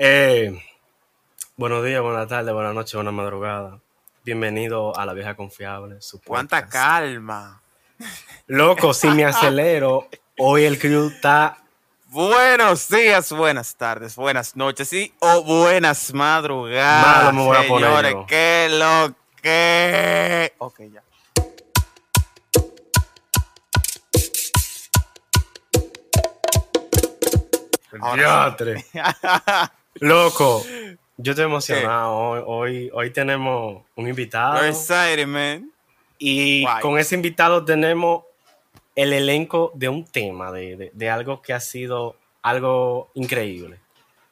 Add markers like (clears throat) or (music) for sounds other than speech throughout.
Eh, buenos días, buenas tardes, buenas noches, buenas madrugadas. Bienvenido a La Vieja Confiable. Su Cuánta calma. Loco, si me acelero, hoy el crew está. Buenos días, buenas tardes, buenas noches y o buenas madrugadas. Malo me voy a poner señores, yo. qué lo que. Ok, ya. Ahora. (laughs) Loco, yo estoy emocionado. Hoy, hoy, hoy tenemos un invitado. We're excited, man. Y con ese invitado tenemos el elenco de un tema, de, de- de algo que ha sido algo increíble.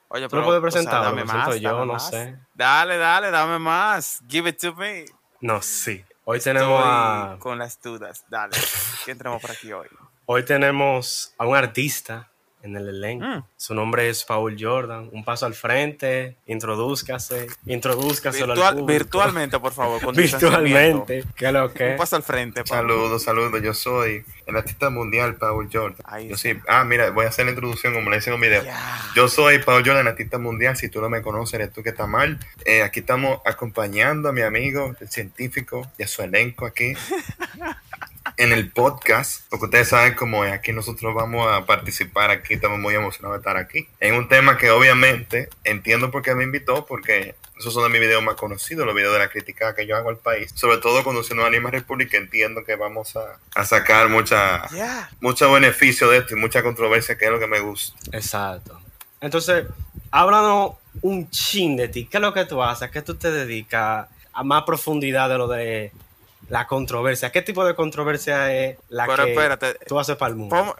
Oye, ¿Tú lo puedes o sea, presentar? dame Lo más, yo, dame no más. sé. Dale, dale, dame más. Give it to me. No, sí. Hoy tenemos a, con las dudas. Dale. ¿Quién tenemos por aquí hoy? hoy tenemos a un artista en el elenco. Mm. Su nombre es Paul Jordan. Un paso al frente, introdúzcase, introdúzcaselo al Virtual- virtualmente, por favor. con. (laughs) Virtualmente. ¿Qué es lo que? Un paso al frente. Saludos, saludos. Yo soy el artista mundial Paul Jordan. Ahí Yo sí. sí. Ah, mira, voy a hacer la introducción como le hice en un video. Ya. Yo soy Paul Jordan, artista mundial. Si tú no me conoces, eres tú que está mal. Eh, aquí estamos acompañando a mi amigo, el científico, y a su elenco aquí. (laughs) En el podcast, porque ustedes saben cómo es, aquí nosotros vamos a participar, aquí estamos muy emocionados de estar aquí. En un tema que obviamente entiendo por qué me invitó, porque esos son de mis videos más conocidos, los videos de la crítica que yo hago al país, sobre todo conduciendo a Anima República, entiendo que vamos a, a sacar mucha, Ya. mucho beneficio de esto y mucha controversia, que es lo que me gusta. Exacto. Entonces, háblanos un chin de ti. ¿Qué es lo que tú haces? ¿A qué tú te dedicas? A más profundidad de lo de la controversia. ¿Qué tipo de controversia es la Pero que espérate. tú haces para el mundo?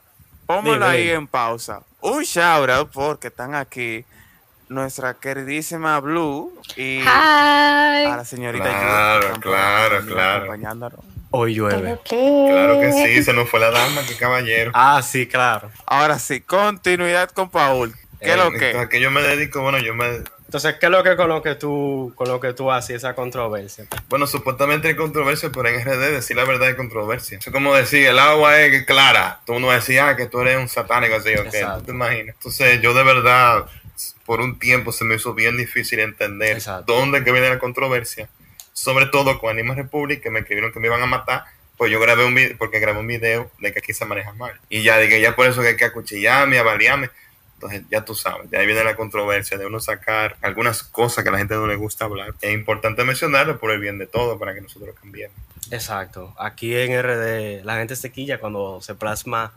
Dime, ahí en pausa. Un shout out porque están aquí nuestra queridísima Blue y a la señorita Claro, Yu, que claro, claro. acompañándonos. Hoy llueve. Claro que sí, se nos fue la dama, qué caballero. Ah, sí, claro. Ahora sí, continuidad con Paul. ¿Qué es lo Entonces, que? ¿a qué yo me dedico? Bueno, yo me... Entonces, ¿qué es lo que con lo que tú, con lo que tú haces esa controversia? Bueno, supuestamente hay controversia, pero en RD decir la verdad hay controversia. Es como decir, el agua es clara. Tú no decías ah, que tú eres un satánico, así, ok, Exacto. ¿tú te imaginas? Entonces, yo de verdad, por un tiempo se me hizo bien difícil entender Exacto. dónde que viene la controversia. Sobre todo con Anima Republic, que me escribieron que me iban a matar. Pues yo grabé un video, porque grabé un video de que aquí se maneja mal. Y ya dije, ya por eso que hay que acuchillarme, avaliarme. Entonces, ya tú sabes, de ahí viene la controversia de uno sacar algunas cosas que a la gente no le gusta hablar. Es importante mencionarlo por el bien de todo, para que nosotros cambiemos. Exacto. Aquí en RD la gente se quilla cuando se plasma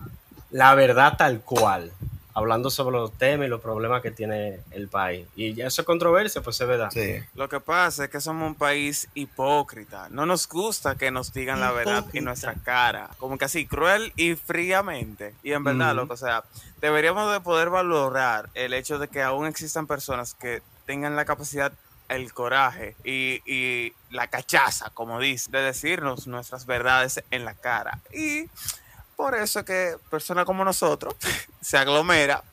la verdad tal cual, hablando sobre los temas y los problemas que tiene el país. Y ya eso es controversia, pues es verdad. Sí. Lo que pasa es que somos un país hipócrita. No nos gusta que nos digan la verdad en nuestra cara. Como que así, cruel y fríamente. Y en verdad, Ujú. loco, o sea, deberíamos de poder valorar el hecho de que aún existan personas que tengan la capacidad, el coraje y, y la cachaza, como dice, de decirnos nuestras verdades en la cara. Y por eso que personas como nosotros (laughs) se aglomera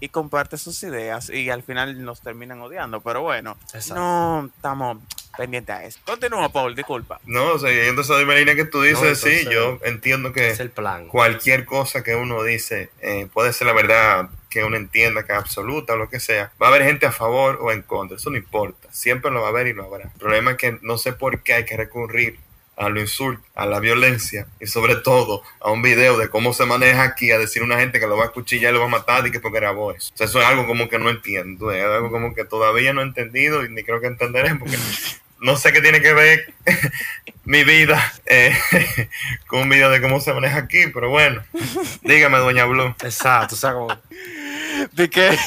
y comparte sus ideas y al final nos terminan odiando. Pero bueno, Exacto. no estamos pendientes a eso. Continúa, Paul, disculpa. No, o sea, yendo a esa línea que tú dices, No, entonces, sí, yo entiendo que Es el plan. cualquier cosa que uno dice eh, puede ser la verdad que uno entienda que es absoluta o lo que sea. Va a haber gente a favor o en contra, eso no importa. Siempre lo va a haber y lo habrá. El problema es que no sé por qué hay que recurrir a lo insulto, a la violencia y sobre todo a un video de cómo se maneja aquí a decir a una gente que lo va a cuchillar y lo va a matar y que porque grabó eso. O sea, eso es algo como que no entiendo, es algo como que todavía no he entendido y ni creo que entenderé porque no sé qué tiene que ver (laughs) mi vida eh, (laughs) con un video de cómo se maneja aquí, pero bueno, dígame, doña Blue. Exacto. O sea, como- ¿De qué?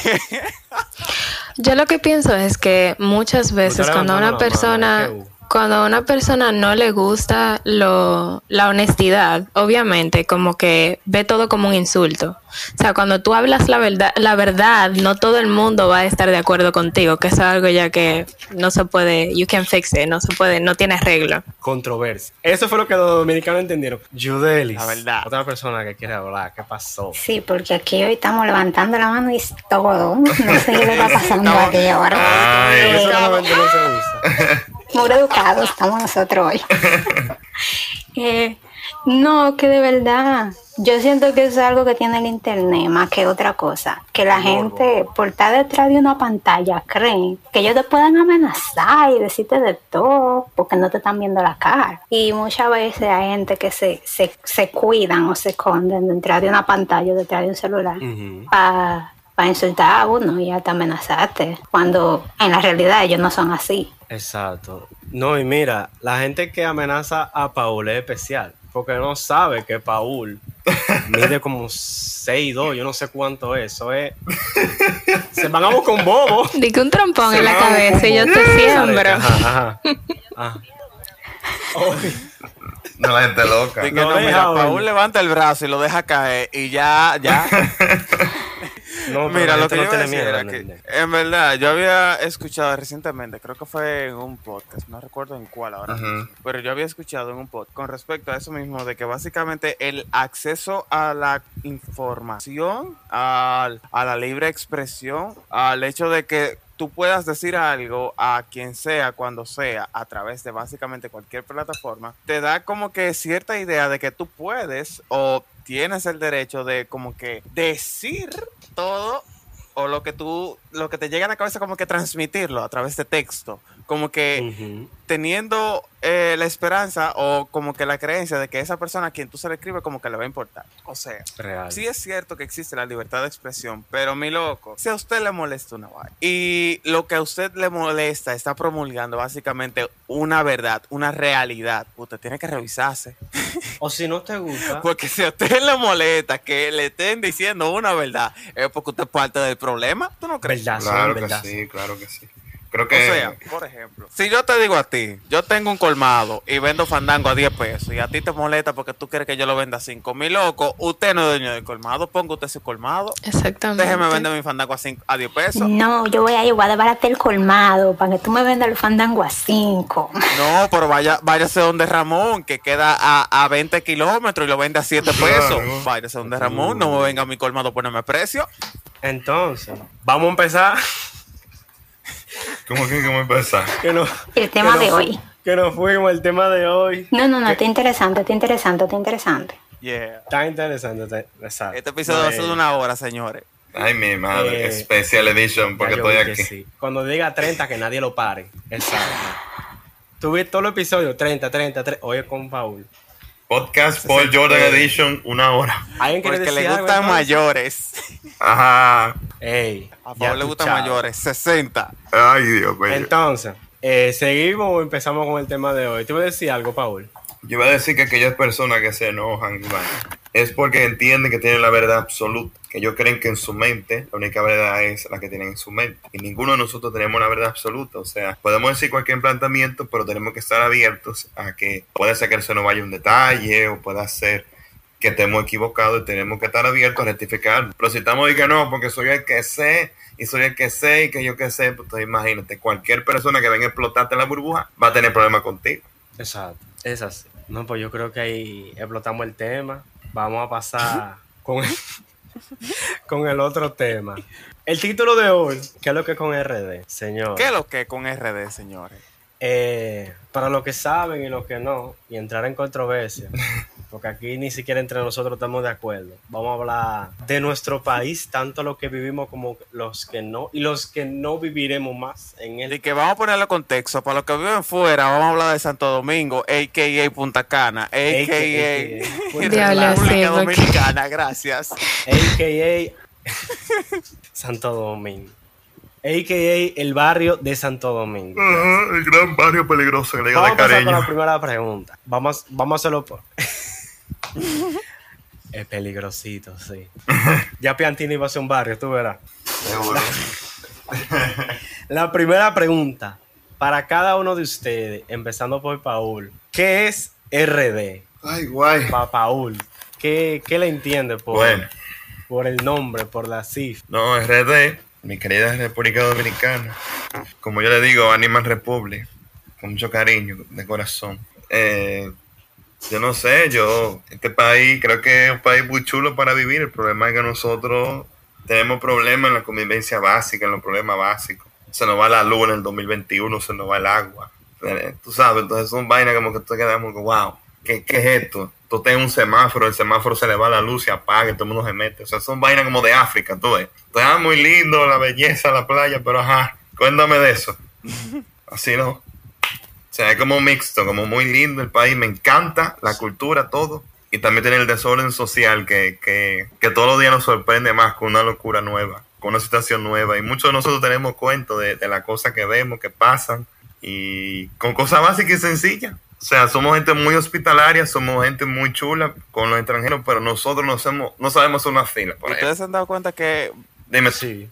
Yo lo que pienso es que muchas veces cuando una persona. Cuando a una persona no le gusta lo, la honestidad, obviamente como que ve todo como un insulto. O sea, cuando tú hablas la verdad, la verdad, no todo el mundo va a estar de acuerdo contigo, que eso es algo ya que no se puede, you can fix it, no se puede, no tiene arreglo. controversia. Eso fue lo que los dominicanos entendieron. Judelis. La verdad. Otra persona que quiere hablar. ¿Qué pasó? Sí, porque aquí hoy estamos levantando la mano y es todo. No sé qué le va pasando aquí ahora. Ay, Eso no se usa. (laughs) Muy educados estamos nosotros hoy. (laughs) Eh, No, que de verdad. Yo siento que es algo que tiene el internet más que otra cosa. Que la gente, por estar detrás de una pantalla, creen que ellos te pueden amenazar y decirte de todo porque no te están viendo la cara. Y muchas veces hay gente que se, se, se cuidan o se esconden detrás de una pantalla, detrás de un celular, para insultar a uno y hasta amenazarte. Cuando en la realidad ellos no son así. Exacto. No, y mira, la gente que amenaza a Paul es especial, porque no sabe que Paul (laughs) mide como 6'2, yo no sé cuánto es, eso es... Se van a buscar un bobo. Di que un trompón en la cabeza y yo te siembro. Ajá, ajá. Ajá. No, la gente loca. Así que No no, deja, mira, oye. Paul levanta el brazo y lo deja caer y ya, ya. (laughs) No, Mira, lo que no yo iba a tiene decir miedo, era que, en verdad, yo había escuchado recientemente, creo que fue en un podcast, no recuerdo en cuál ahora, pero yo había escuchado en un podcast con respecto a eso mismo, de que básicamente el acceso a la información, al- a la libre expresión, al hecho de que tú puedas decir algo a quien sea, cuando sea, a través de básicamente cualquier plataforma, te da como que cierta idea de que tú puedes o tienes el derecho de como que decir todo o lo que tú, lo que te llega a la cabeza como que transmitirlo a través de texto, como que teniendo eh, la esperanza o como que la creencia de que esa persona a quien tú se le escribe como que le va a importar. O sea, Real. Sí es cierto que existe la libertad de expresión, pero mi loco, si a usted le molesta una vaina y lo que a usted le molesta está promulgando básicamente una verdad, una realidad, usted tiene que revisarse. O si no te gusta, (laughs) Porque si a usted le molesta que le estén diciendo una verdad, es porque usted es parte del problema. ¿Tú no crees? Verdad, Claro sí, que sí, claro que sí. Creo O que sea, por ejemplo, si yo te digo a ti, yo tengo un colmado y vendo fandango a 10 pesos y a ti te molesta porque tú quieres que yo lo venda a 5 mil loco, usted no es dueño del colmado, ponga usted su colmado. Exactamente. Déjeme vender mi fandango a, cinco- a 10 pesos. No, yo voy a ir, voy a desbaratar el colmado para que tú me vendas el fandango a 5. No, pero vaya, váyase donde Ramón, que queda a, a 20 kilómetros y lo vende a 7 Claro. pesos. Váyase donde Ramón, no me venga a mi colmado a ponerme precio. Entonces, vamos a empezar. ¿Cómo que cómo empezar? (laughs) Que no, El tema que de no hoy. Que nos fuimos, el tema de hoy. No, no, no, está interesante, está interesante, está interesante. Yeah. Está interesante. está- Exacto. Este episodio va a ser de una hora, señores. Ay, mi madre, Eh, Special Edition, porque estoy aquí. sí. Cuando diga 30, que nadie lo pare. Exacto. Tú ves todos los episodios, 30, 30, 30. Oye, con Paul. Podcast Paul Jordan Edition, una hora. ¿Alguien decir le gustan mayores. Ajá. Ey, A Pablo le gustan mayores. 60. Ay, Dios mío. Entonces, eh, ¿seguimos o empezamos con el tema de hoy? ¿Te voy a decir algo, Paul? Yo iba a decir que aquellas personas que se enojan Iván, es porque entienden que tienen la verdad absoluta, que ellos creen que en su mente la única verdad es la que tienen en su mente. Y ninguno de nosotros tenemos la verdad absoluta. O sea, podemos decir cualquier planteamiento, pero tenemos que estar abiertos a que puede ser que se nos vaya un detalle o pueda ser que estemos equivocados y tenemos que estar abiertos a rectificar. Pero si estamos y que no, porque soy el que sé y soy el que sé y que yo que sé, pues entonces imagínate, cualquier persona que venga a explotarte la burbuja va a tener problemas contigo. Exacto, es así. No, pues yo creo que ahí explotamos el tema. Vamos a pasar con el, (laughs) con el otro tema. El título de hoy, ¿qué es lo que es con RD, señor? ¿Qué es lo que es con RD, señores? Eh, para los que saben y los que no, y entrar en controversia, (laughs) porque aquí ni siquiera entre nosotros estamos de acuerdo. Vamos a hablar de nuestro país, tanto los que vivimos como los que no, y los que no viviremos más en él. Y que vamos a ponerle contexto. Para los que viven fuera, vamos a hablar de Santo Domingo, a.k.a. Punta Cana, a.k.a. República Dominicana. Gracias. a.k.a. (laughs) (laughs) Santo Domingo. A.k.a. el barrio de Santo Domingo. El gran barrio peligroso que le digo Vamos de a empezar con la cariño. primera pregunta. Vamos, vamos a hacerlo por... (laughs) (laughs) es peligrosito, sí. Ya Piantini iba a ser un barrio, tú verás. (laughs) La primera pregunta para cada uno de ustedes, empezando por Paul. ¿Qué es RD? Ay, guay. Para Paul, ¿qué, qué le entiende por, Bueno, por el nombre, por la cifra? no, RD, mi querida República Dominicana. Como yo le digo, Animal Republic, con mucho cariño, de corazón. Eh, yo no sé, yo, este país creo que es un país muy chulo para vivir. El problema es que nosotros tenemos problemas en la convivencia básica, en los problemas básicos. Se nos va la luz en el 2021, se nos va el agua. Tú sabes, entonces son vainas como que tú quedamos como, wow, ¿qué, qué es esto? tú tienes un semáforo, el semáforo se le va la luz y apaga y todo el mundo se mete. O sea, son vainas como de África, tú ves. Está muy lindo la belleza, la playa, pero ajá, cuéntame de eso. (laughs) Así no. O sea, es como mixto, como muy lindo el país. Me encanta la cultura, todo. Y también tiene el desorden social que, que, que todos los días nos sorprende más con una locura nueva, con una situación nueva. Y muchos de nosotros tenemos cuento de, de las cosas que vemos, que pasan, y con cosas básicas y sencillas. O sea, somos gente muy hospitalaria, somos gente muy chula con los extranjeros, pero nosotros no, hacemos, no sabemos hacer una fila. Por ¿Ustedes se han dado cuenta que Dime, Sí.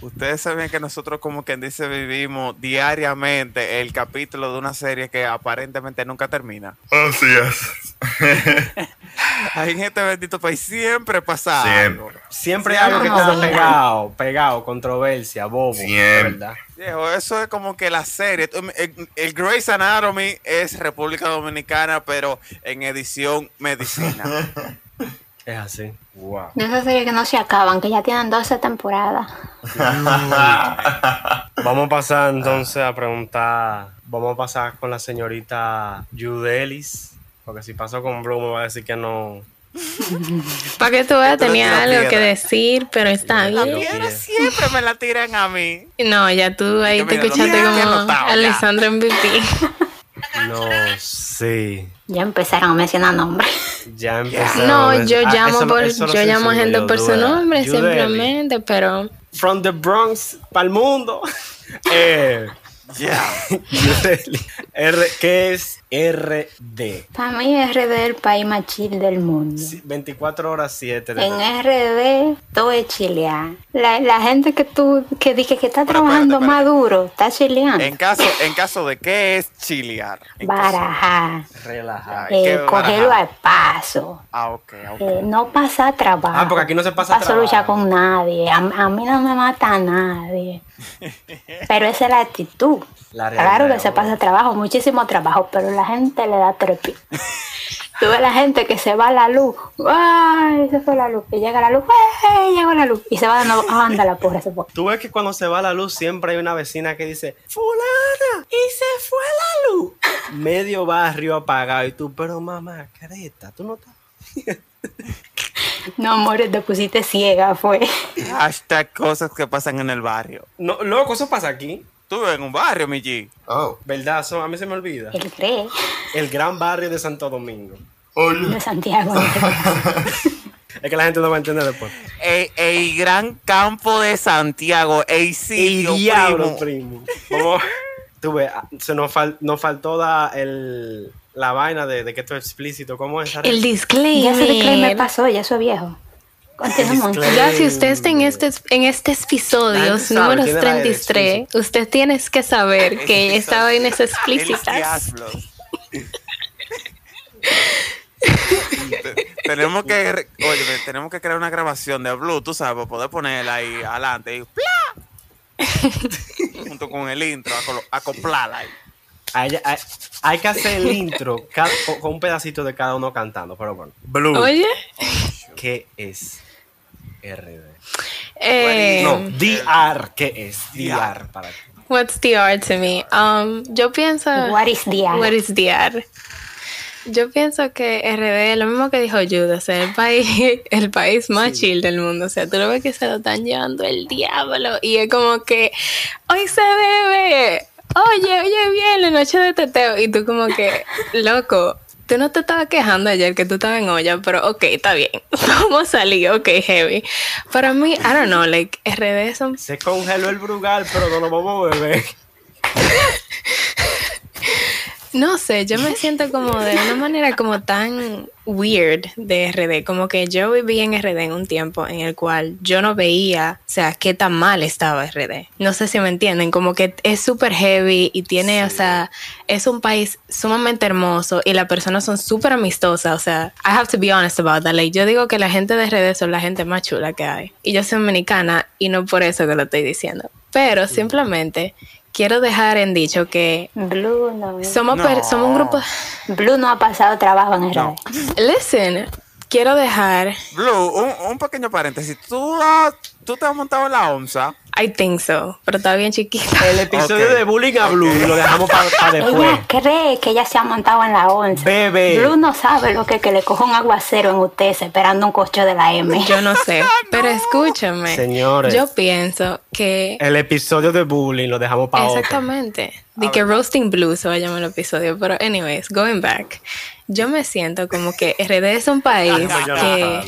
Ustedes saben que nosotros como quien dice vivimos diariamente el capítulo de una serie que aparentemente nunca termina? Así es. Ahí en este bendito país siempre pasa algo. Siempre. Siempre hay Sí, algo que algo está pegado, pegado, controversia, bobo. Siempre. ¿verdad? Viejo, eso es como que la serie. El, el Grey's Anatomy es República Dominicana, pero en edición medicina. (laughs) Es así. Wow. De esas series que no se acaban, que ya tienen 12 temporadas. Vamos a pasar entonces a preguntar. Vamos a pasar con la señorita Judelis. Porque si paso con Blue me va a decir que no. Para que tú veas, tenía algo que decir, pero está La bien. piedra siempre me la tiran a mí. No, ya tú ahí te mira, escuchaste como. Alessandro MVP. (laughs) No sé. Ya empezaron a mencionar nombres. Ya (laughs) empezaron. No, a- yo ah, llamo eso por, eso yo llamo a gente por su nombre Judelis. simplemente, pero From the Bronx para el mundo. (laughs) eh, Ya. (laughs) Judelis. R, ¿Qué es RD? Para mí RD es el país más chill del mundo. Sí, 24 horas 7. de- En RD todo es chilear. La, la gente que tú que dije que está Pero trabajando espérate, más duro, está chileando. En caso, en caso de qué es chilear. Barajar, qué eh, cogerlo al paso. Ah, ok, ok. eh, no pasar trabajo. Ah, porque aquí no se pasa paso luchar trabajo. con nadie. A, a mí no me mata nadie. (laughs) Pero esa es la actitud. La claro que se pasa trabajo, muchísimo trabajo, pero la gente le da trepi. Tú ves la gente que se va la luz. ¡Ay! Se fue la luz. Y llega la luz. ¡Ay! Llegó la luz. Y se va de nuevo. ¡Anda la porra! Se fue. Tú ves que cuando se va la luz siempre hay una vecina que dice, fulana, y se fue la luz. Medio barrio apagado y tú, pero mamá, careta, tú no estás... (laughs) No, amores, te pusiste ciega, fue. Hashtag cosas que pasan en el barrio. No, loco, eso pasa aquí. Tú vives en un barrio, mi G. Oh, ¿Verdad? A mí se me olvida. Él cree. El gran barrio de Santo Domingo. oye. De Santiago. (laughs) Es que la gente no va a entender después. El, el gran campo de Santiago. El El sitio, diablo, primo. primo. Tú ves, ah, se nos, fal- nos faltó da el, la vaina de, de que esto es explícito. ¿Cómo es? el Ya ese disclaimer. disclaimer pasó, ya eso es viejo. Continuamos. Ya si usted está en este en este episodio número tiene la 33, usted tiene que saber que esta vaina es explícita. (laughs) tenemos que oye, tenemos que crear una grabación de Blue, tú sabes, para poder ponerla ahí adelante y ¡plá! (laughs) junto con el intro, acoplarla ahí. Hay, hay- hay que hacer el intro con un pedacito de cada uno cantando, pero bueno. Blue, Oye, ¿qué es RD? eh, No, DR, ¿qué es? DR para ti. what's the art to me? Um, yo pienso What is the art? What is art? Yo pienso que RD, lo mismo que dijo Jude, o sea, el país, (laughs) el país más chill del mundo. O sea, tú lo ves que se lo están llevando el diablo. Y es como que hoy se bebe. Oye, oye, bien, la noche de teteo. Y tú como que, loco, tú no te estabas quejando ayer que tú estabas en olla, pero ok, está bien. (laughs) Vamos a salir, ok, heavy. Para mí, I don't know, like, RD son Se congeló el brugal, pero no lo vamos a beber. (laughs) No sé, yo me siento como de una manera como tan weird de RD, como que yo viví en RD en un tiempo en el cual yo no veía, o sea, qué tan mal estaba RD. No sé si me entienden, como que es súper heavy y tiene, o sea, es un país sumamente hermoso y las personas son súper amistosas, o sea, I have to be honest about that. Like, yo digo que la gente de RD son la gente más chula que hay. Y yo soy dominicana y no por eso que lo estoy diciendo. Pero simplemente quiero dejar en dicho que Blue no. somos, No. per- somos un grupo. Blue no ha pasado trabajo en. No. Listen, quiero dejar. Blue, un, un pequeño paréntesis. ¿Tú, has- tú te has montado en la OMSA. I think so, pero está bien chiquita. El episodio de Bullying a Blue lo dejamos para después. Ella cree que ella se ha montado en la once. Bebé. Blue no sabe lo que es que le coja un aguacero en usted esperando un coche de la M. Yo no sé, (laughs) pero escúchame. Señores. Yo pienso que El episodio de Bullying lo dejamos para. Exactamente. De que Roasting Blue se va a llamar el episodio. Pero, anyways, going back. Yo me siento como que RD es un país Déjame yo que.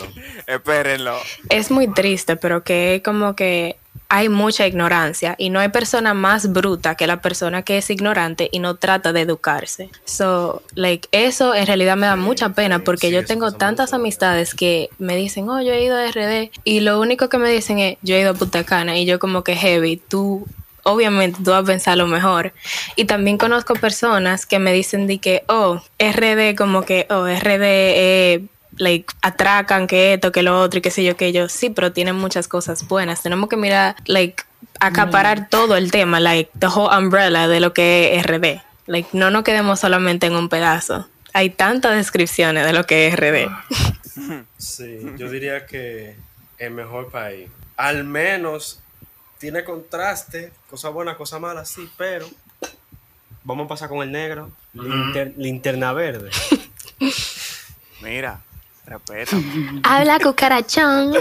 Espérenlo. es muy triste, pero que como que hay mucha ignorancia y no hay persona más bruta que la persona que es ignorante y no trata de educarse. So, like, eso en realidad me da mucha pena porque sí, yo tengo tantas amistades que me dicen, oh, yo he ido a RD y lo único que me dicen es, yo he ido a Punta Cana y yo como que heavy, tú obviamente tú vas a pensar lo mejor. Y también conozco personas que me dicen de que, oh, RD como que, oh, RD, eh, like, atracan que esto, que lo otro y qué sé yo, que yo, sí, pero tienen muchas cosas buenas. Tenemos que mirar, like, acaparar todo el tema, like, the whole umbrella de lo que es RD. Like, no nos quedemos solamente en un pedazo. Hay tantas descripciones de lo que es RD. (laughs) Sí, yo diría que el mejor país. Al menos tiene contraste, cosa buena, cosa mala, sí, pero vamos a pasar con el negro. Linter- linterna verde. (laughs) Mira, respétame. Habla cucarachón.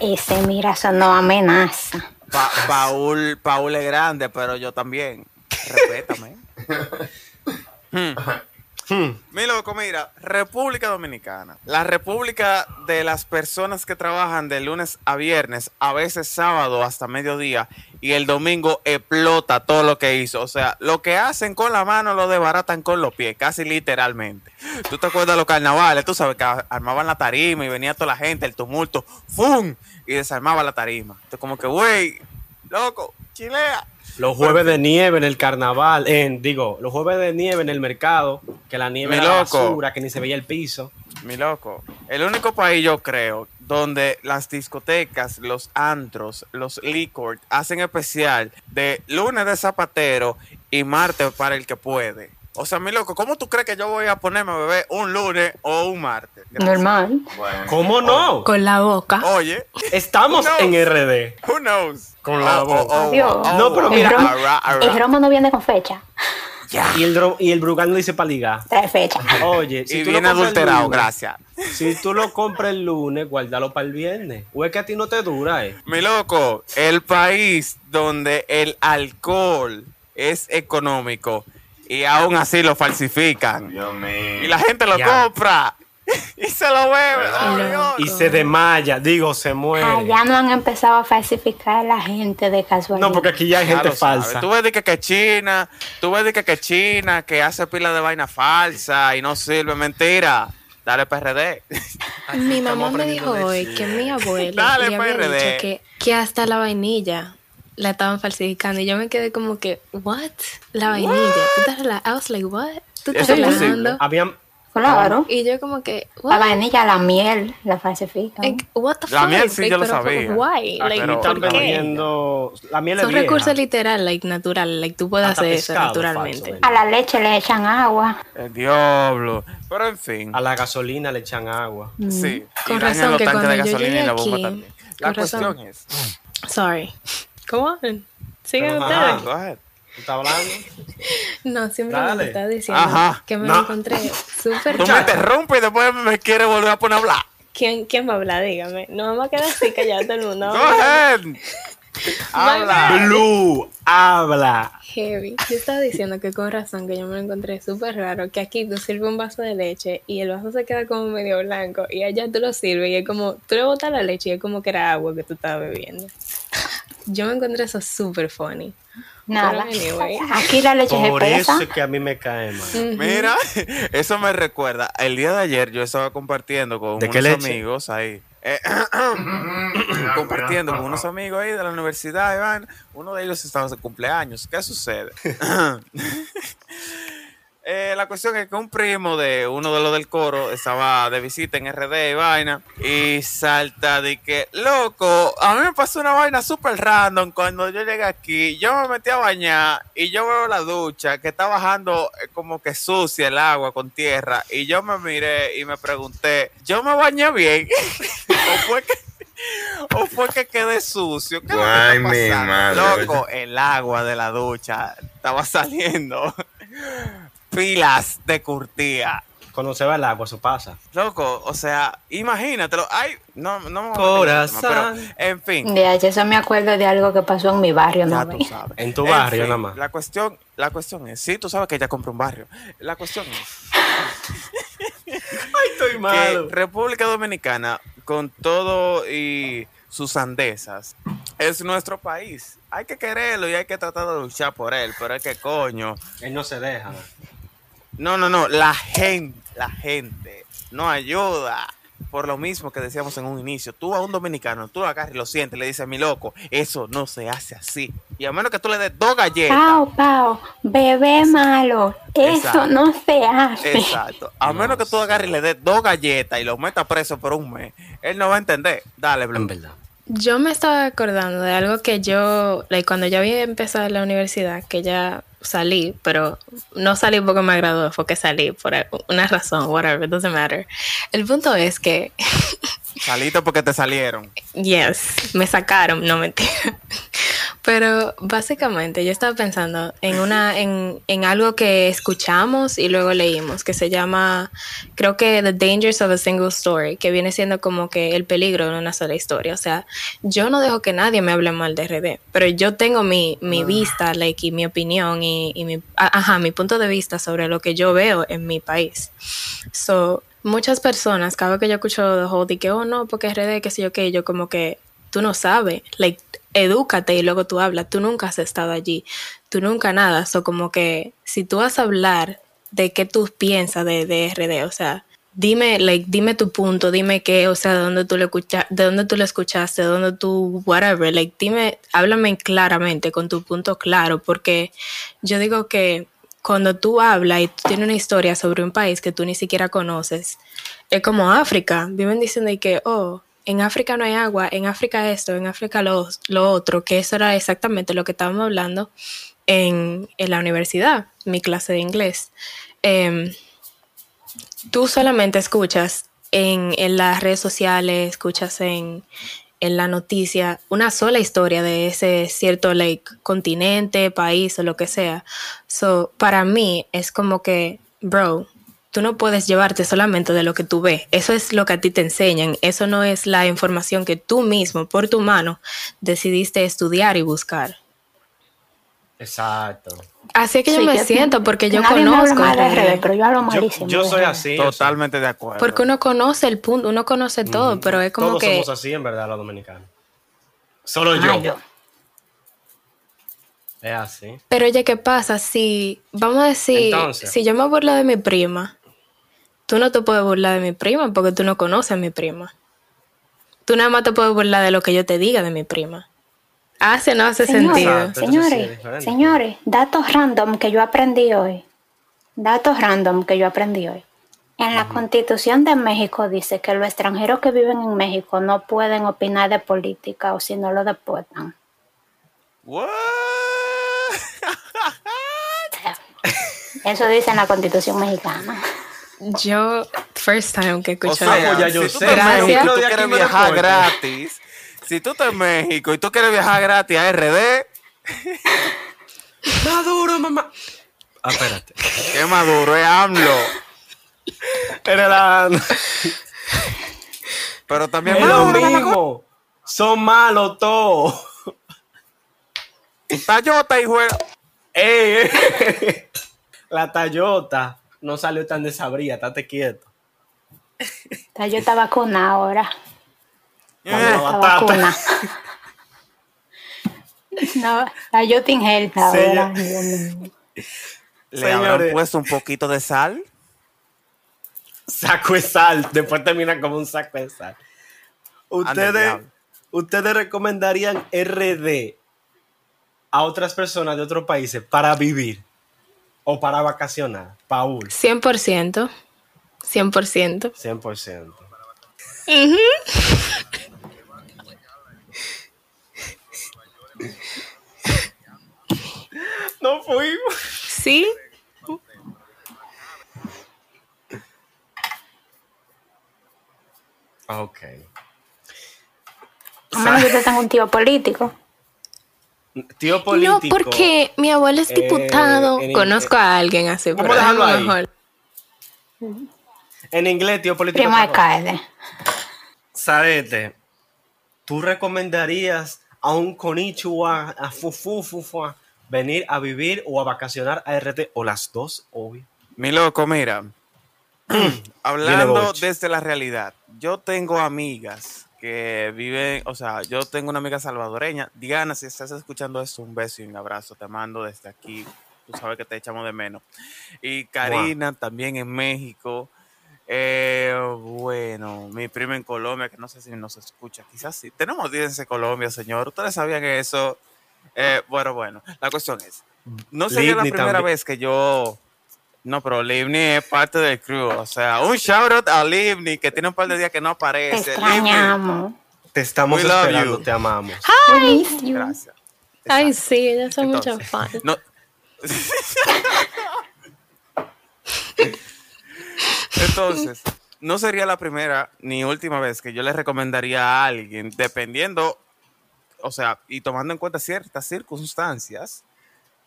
Ese, mira, eso no amenaza. Pa- Paul, Paul es grande, pero yo también. Respétame. (laughs) Hmm. Hmm. Mi loco, mira, República Dominicana. La república de las personas que trabajan de lunes a viernes, a veces sábado hasta mediodía, y el domingo explota todo lo que hizo. O sea, lo que hacen con la mano lo desbaratan con los pies, casi literalmente. ¿Tú te acuerdas de los carnavales? Tú sabes que armaban la tarima y venía toda la gente, el tumulto, ¡fum! Y desarmaba la tarima. Entonces, como que, güey, loco, chilea. Los jueves de nieve en el carnaval, en, digo, los jueves de nieve en el mercado, que la nieve Mi era loco. basura, que ni se veía el piso. Mi loco, el único país yo creo donde las discotecas, los antros, los licor hacen especial de lunes de zapatero y martes para el que puede. O sea, mi loco, ¿cómo tú crees que yo voy a ponerme a beber un lunes o un martes? Gracias. Normal. Bueno. ¿Cómo no? Con la boca. Oye, Estamos en RD. who knows? Con la Oh, oh, oh, oh, No, pero mira, ron- arra, arra. El romo no viene con fecha. Y el, y el Brugal no dice para ligar. Trae fecha. Oye, si y tú viene adulterado, lunes, gracias. Si tú lo compras el lunes, guárdalo para el viernes. O es que a ti no te dura, eh. Mi loco, el país donde el alcohol es económico y aún así lo falsifican. Dios mío. Y la gente lo Ya. compra (laughs) y se lo bebe. ¿Verdad? Oh. Y se desmaya, digo, se muere. Allá no han empezado a falsificar la gente de casualidad. No, porque aquí ya hay gente falsa. Tú ves de que, que China, tú ves de que, que China que hace pila de vaina falsa y no sirve, mentira. Dale PRD. (laughs) Mi mamá me dijo hoy Chile. que mi (laughs) le había PRD. dicho que, que hasta la vainilla la estaban falsificando. Y yo me quedé como que, ¿what? La vainilla. ¿Tú estás rela- I was like, ¿what? ¿Tú estás relajando? Habían, Claro. Y yo como que, La ¿what? vainilla, la miel, la falsifican. Like, what the La fuck? miel sí Like, yo lo pero, sabía. Why? aquí Like, están ¿por qué? vendiendo. La miel es Son vieja. recursos literal, like, natural. Like, tú puedes Hasta hacer eso naturalmente. falso, A la leche le echan agua. El diablo. Pero en fin. A la gasolina le echan agua. Sí. Con y razón que tanques de cuando yo gasolina y llegué la bomba aquí, también. La con razón. cuestión es. Sorry. Come on. Sigan Ajá. ustedes. ¿Tú estás hablando? (laughs) No, simplemente Dale. estaba diciendo Ajá. que me No. lo encontré súper Tú me raro. interrumpes y después me quieres volver a poner a hablar. ¿Quién, ¿Quién va a hablar? Dígame. No vamos a quedar así callado todo el mundo. Habla. Blue, habla. Heavy. Yo estaba diciendo que con razón que yo me lo encontré súper raro, que aquí tú sirves un vaso de leche y el vaso se queda como medio blanco y allá tú lo sirves y es como, tú le botas la leche y es como que era agua que tú estabas bebiendo. Yo me encontré eso súper funny. Nada. Anyway. (laughs) Aquí la leche Por eso es que a mí me cae mal. Mira, (laughs) eso me recuerda. El día de ayer yo estaba compartiendo con ¿De unos amigos ahí. eh, (coughs) compartiendo con unos amigos ahí de la universidad, Iván. Uno de ellos estaba de cumpleaños. ¿Qué sucede? (laughs) Eh, la cuestión es que un primo de uno de los del coro estaba de visita en RD y vaina y salta de que, loco, a mí me pasó una vaina súper random cuando yo llegué aquí. Yo me metí a bañar y yo veo la ducha que está bajando eh, como que sucia el agua con tierra y yo me miré y me pregunté, ¿yo me bañé bien? (laughs) ¿O fue que, ¿O fue que quedé sucio? ¿Qué es lo que Ay, está mi pasando? madre. Loco, el agua de la ducha estaba saliendo. Pilas de curtía. Cuando se va el agua, eso pasa. Loco, o sea, imagínatelo. Ay, no, no me Corazón. tema, pero, en fin. De hecho, eso me acuerdo de algo que pasó en mi barrio, Ya ¿no? tú sabes. En tu barrio, fin, nada más. La cuestión, la cuestión es, sí, tú sabes que ella compró un barrio. La cuestión es (laughs) Ay, estoy que República Dominicana, con todo y sus andesas, es nuestro país. Hay que quererlo y hay que tratar de luchar por él, pero es que coño. Él no se deja. No, no, no, la gente, la gente no ayuda. Por lo mismo que decíamos en un inicio, tú a un dominicano, tú lo agarras y lo sientes, le dices, mi loco, eso no se hace así. Y a menos que tú le des dos galletas. Pau, Pau, bebé malo. Eso Exacto. no se hace. Exacto. A No menos que tú agarres y le des dos galletas y lo metas preso por un mes, él no va a entender. Dale, Blue. En verdad. Yo me estaba acordando de algo que yo, like, cuando yo había empezado la universidad, que ya salí, pero no salí porque me gradué, fue que salí por una razón, whatever, it doesn't matter. El punto es que, Saliste porque te salieron. (laughs) yes, me sacaron, no mentira. Pero básicamente yo estaba pensando en una, en, en algo que escuchamos y luego leímos, que se llama, creo que The Dangers of a Single Story, que viene siendo como que el peligro de una sola historia. O sea, yo no dejo que nadie me hable mal de RD, pero yo tengo mi, mi vista, like, y mi opinión y, y mi, ajá, mi punto de vista sobre lo que yo veo en mi país. So, muchas personas, cada vez que yo escucho de whole, de que, oh no, porque RD, que sé yo qué, yo como que, tú no sabes, like, edúcate y luego tú hablas, tú nunca has estado allí, tú nunca nada, so como que, si tú vas a hablar de qué tú piensas de, de RD, o sea, dime, like, dime tu punto, dime qué, o sea, de dónde tú lo escucha, de dónde tú lo escuchaste, de dónde tú, whatever, like, dime, háblame claramente, con tu punto claro, porque yo digo que cuando tú hablas y tú tienes una historia sobre un país que tú ni siquiera conoces, es como África. Viven diciendo que, oh, en África no hay agua, en África esto, en África lo, otro, que eso era exactamente lo que estábamos hablando en, en la universidad, mi clase de inglés. Em, tú solamente escuchas en, en las redes sociales, escuchas en, en la noticia una sola historia de ese cierto like, continente, país o lo que sea. So, para mí es como que, bro, tú no puedes llevarte solamente de lo que tú ves. Eso es lo que a ti te enseñan. Eso no es la información que tú mismo, por tu mano, decidiste estudiar y buscar. Exacto. Así es que yo me siento porque yo Nadie me habla conozco. mal de RD. RD, pero yo hablo Yo, malísimo. yo de soy así. yo soy- Totalmente de acuerdo. Porque uno conoce el punto, uno conoce todo, pero es como Todos que... somos así, en verdad, los dominicanos. Solo yo. Yo. Es así. Pero oye, ¿qué pasa? Si, vamos a decir, Entonces. si yo me burlo de mi prima, tú no te puedes burlar de mi prima porque tú no conoces a mi prima. Tú nada más te puedes burlar de lo que yo te diga de mi prima. Hace o no hace Señores, sentido. Sí señores, señores, datos random que yo aprendí hoy. Datos random que yo aprendí hoy. En la constitución de México dice que los extranjeros que viven en México no pueden opinar de política o si no lo deportan. What? (laughs) Eso dice en la constitución mexicana. Yo, first time que O escucho sea, ya si yo tú sé. estás en Gracias. México y Lo tú quieres viajar gratis, si tú estás en México y tú quieres viajar gratis a RD, Maduro, mamá. Ah, espérate. qué maduro es AMLO. Era la... Pero también Es lo mismo. Son malos todos. Tayota y juega. Ey, ey. La Tayota no salió tan desabría, estate quieto. Yo está vacuna ahora. Eh, vacuna. No, la (laughs) yo health Señor- ahora. (laughs) Le habrán puesto un poquito de sal. Saco de sal. Después termina como un saco de sal. Ustedes, ustedes recomendarían RD a otras personas de otros países para vivir o para vacacionar. Paul, 100%. 100%. 100%. no fuimos. Sí. Ok. menos que tenga un tío político. Tío político. No, porque mi abuelo es eh, diputado. Conozco a alguien así, a dejarlo ahí. mejor. En inglés, tío político. Primo alcalde. Sarete, ¿tú recomendarías a un conichua, a fufu, fufu, venir a vivir o a vacacionar a RT o las dos, obvio? Mi loco, mira. (clears throat) hablando desde la realidad, yo tengo amigas que viven, o sea, yo tengo una amiga salvadoreña. Diana, si estás escuchando esto, un beso y un abrazo. Te mando desde aquí. Tú sabes que te echamos de menos. Y Karina también en México. Eh, bueno, mi prima en Colombia, que no sé si nos escucha, quizás sí. Tenemos audiencia en Colombia, señor. Ustedes sabían eso. Eh, bueno, bueno, la cuestión es, no sería la Livni primera también. vez que yo... No, pero Livni es parte del crew. O sea, un shout out a Livni, que tiene un par de días que no Te aparece. Livni, extrañamos. Te estamos esperando, you. te amamos. You. Gracias. Ay, sí, ellos son mucho fan. No. (laughs) Entonces, no sería la primera ni última vez que yo le recomendaría a alguien, dependiendo, o sea, y tomando en cuenta ciertas circunstancias,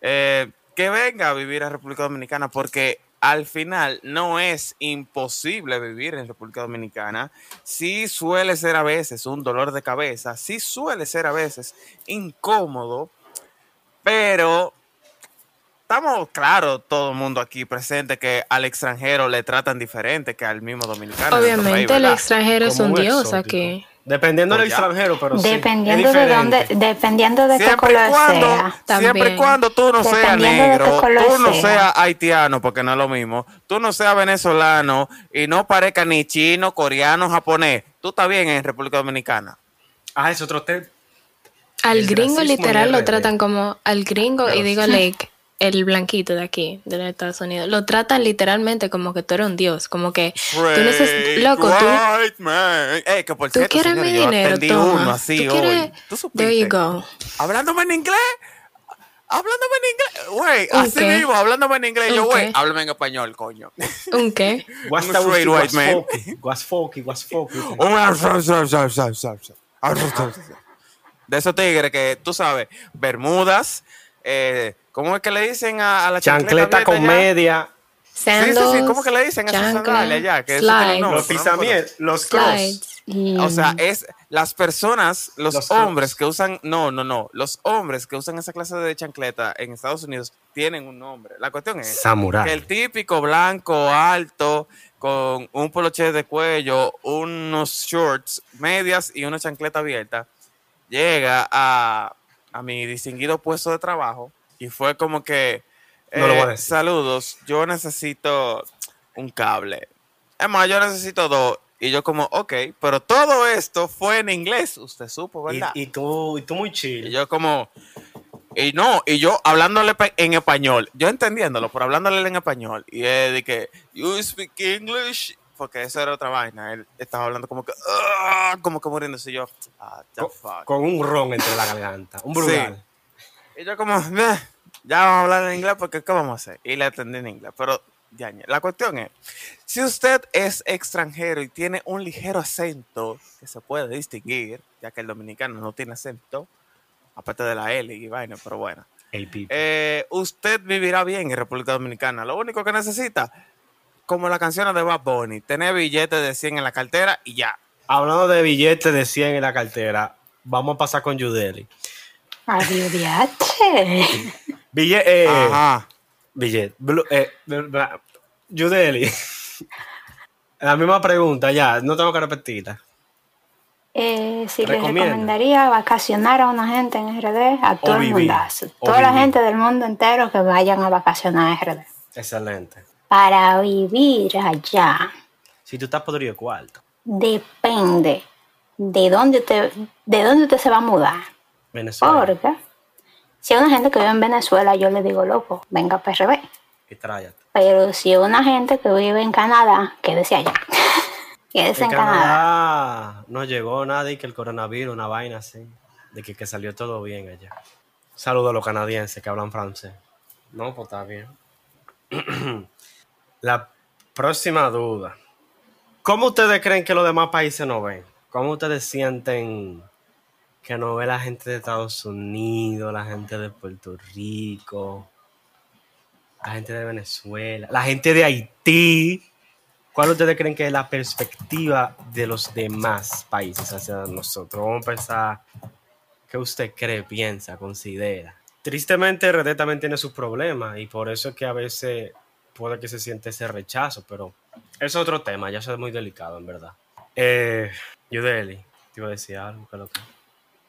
eh, que venga a vivir a República Dominicana, porque al final no es imposible vivir en República Dominicana. Sí suele ser a veces un dolor de cabeza, sí suele ser a veces incómodo, pero estamos claro todo el mundo aquí presente que al extranjero le tratan diferente que al mismo dominicano. país, Obviamente el extranjero es un dios exótico. aquí. Dependiendo del Pues ya. extranjero, pero sí. Dependiendo es de dónde, dependiendo de qué Siempre y color cuando, sea. También. siempre y cuando tú no seas Dependiendo de qué negro, tú no sea. seas haitiano, porque no es lo mismo, tú no seas venezolano y no parezca ni chino, coreano, japonés, tú estás bien en República Dominicana. Ah, es otro tema. Al El gringo literal lo tratan como al gringo y digo sí. like el blanquito de aquí, de los Estados Unidos, lo tratan literalmente como que tú eres un dios, como que tú Great loco, tú, white man. Eh, que por tú cierto, quieres mi yo dinero, toma. uno así tú hoy. quieres, ¿Tú there you go. Hablándome en inglés. Hablándome en inglés. Güey, ¿Un así qué? mismo, hablándome en inglés. Yo, ¿Un güey, háblame en español, coño. ¿Un qué? What's Un the straight what's white man. folky, What's folky, what's folky. De esos tigres que tú sabes, Bermudas, eh, ¿cómo es que le dicen a, a la chancleta, con media. Sí, sí, sí, Sandals, ¿cómo que le dicen chanclas, sandalias allá? Que slides, Los pero no los cross. Y- O sea, es las personas, los, Los hombres que usan, no, no, no, los hombres que usan esa clase de chancleta en Estados Unidos tienen un nombre. La cuestión es Samurai. que el típico blanco alto con un poloche de cuello, unos shorts, medias y una chancleta abierta, llega a, a mi distinguido puesto de trabajo y fue como que, No lo voy a eh, decir. saludos, yo necesito un cable. Es más, yo necesito dos. Y yo como, ok, pero todo esto fue en inglés, usted supo, Y, ¿verdad? y tú, y tú muy Y chill. yo como, y no, y yo hablándole en español, yo entendiéndolo, pero hablándole en español. Y de que, you speak English, porque esa era otra vaina. Él estaba hablando como que, "Ah", como que muriéndose. Y yo, ah, the Con, fuck. con un ron entre la garganta. Un brugal. Y yo como, "Meh, ya vamos a hablar en inglés porque ¿qué vamos a hacer? Y le atendí en inglés. Pero, ya, la cuestión es, si usted es extranjero y tiene un ligero acento que se puede distinguir, ya que el dominicano no tiene acento, aparte de la L y vaina, pero bueno. People. Eh, usted vivirá bien en República Dominicana. Lo único que necesita, como la canción de Bad Bunny, tener billetes de 100 en la cartera y ya. Hablando de billetes de 100 en la cartera, vamos a pasar con Yudeli. Adiós, diache. Billete, eh, Ajá. Billet. Blu- eh, Yudeli. (laughs) La misma pregunta, ya, no tengo que repetirla. Eh, si les recomendaría vacacionar a una gente en RD, a todo el vivir. mundazo. O Toda la gente del mundo entero que vayan a vacacionar a RD. Excelente. Para vivir allá, Si tú estás podrido cuarto. depende de dónde usted, de dónde usted se va a mudar. Venezuela. Porque si hay una gente que vive en Venezuela, yo le digo, loco, venga a PRB. Y tráyate. Pero si hay una gente que vive en Canadá, quédese allá. (laughs) quédese En en, Canadá. Canadá no llegó nadie que el coronavirus, una vaina así. De que, que salió todo bien allá. Saludos a los canadienses que hablan francés. No, pues está bien. (clears throat) La próxima duda. ¿Cómo ustedes creen que los demás países no ven? ¿Cómo ustedes sienten que no ve la gente de Estados Unidos, la gente de Puerto Rico, la gente de Venezuela, la gente de Haití. ¿Cuál ustedes creen que es la perspectiva de los demás países hacia nosotros? Vamos a pensar, ¿qué usted cree, piensa, considera? Tristemente, RD también tiene sus problemas y por eso es que a veces puede que se siente ese rechazo, pero es otro tema, ya es muy delicado, en verdad. Eh, Yudeli, te iba a decir algo, que que...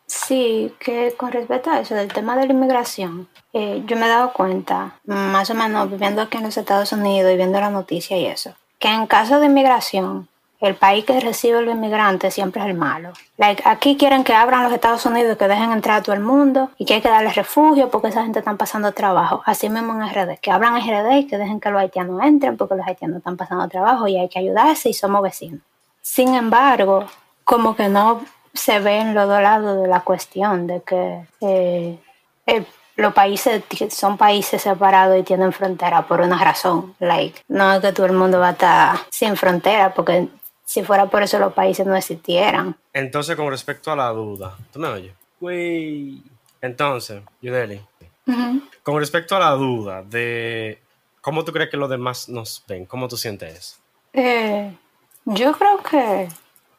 Sí, que con respecto a eso del tema de la inmigración, eh, yo me he dado cuenta, más o menos viviendo aquí en los Estados Unidos y viendo la noticia y eso, que en caso de inmigración, el país que recibe a los inmigrantes siempre es el malo. Like, aquí quieren que abran los Estados Unidos y que dejen entrar a todo el mundo y que hay que darles refugio porque esa gente está pasando trabajo. Así mismo en RD, que abran RD y que dejen que los haitianos entren porque los haitianos están pasando trabajo y hay que ayudarse y somos vecinos. Sin embargo, como que no se ve en los dos lados de la cuestión de que eh, el- los países son países separados y tienen frontera por una razón. Like, no es que todo el mundo va a estar sin frontera porque si fuera por eso los países no existieran. Entonces, con respecto a la duda, ¿tú me oyes? Güey. Entonces, Yudeli, con respecto a la duda de cómo tú crees que los demás nos ven, ¿cómo tú sientes eso? Eh, yo creo que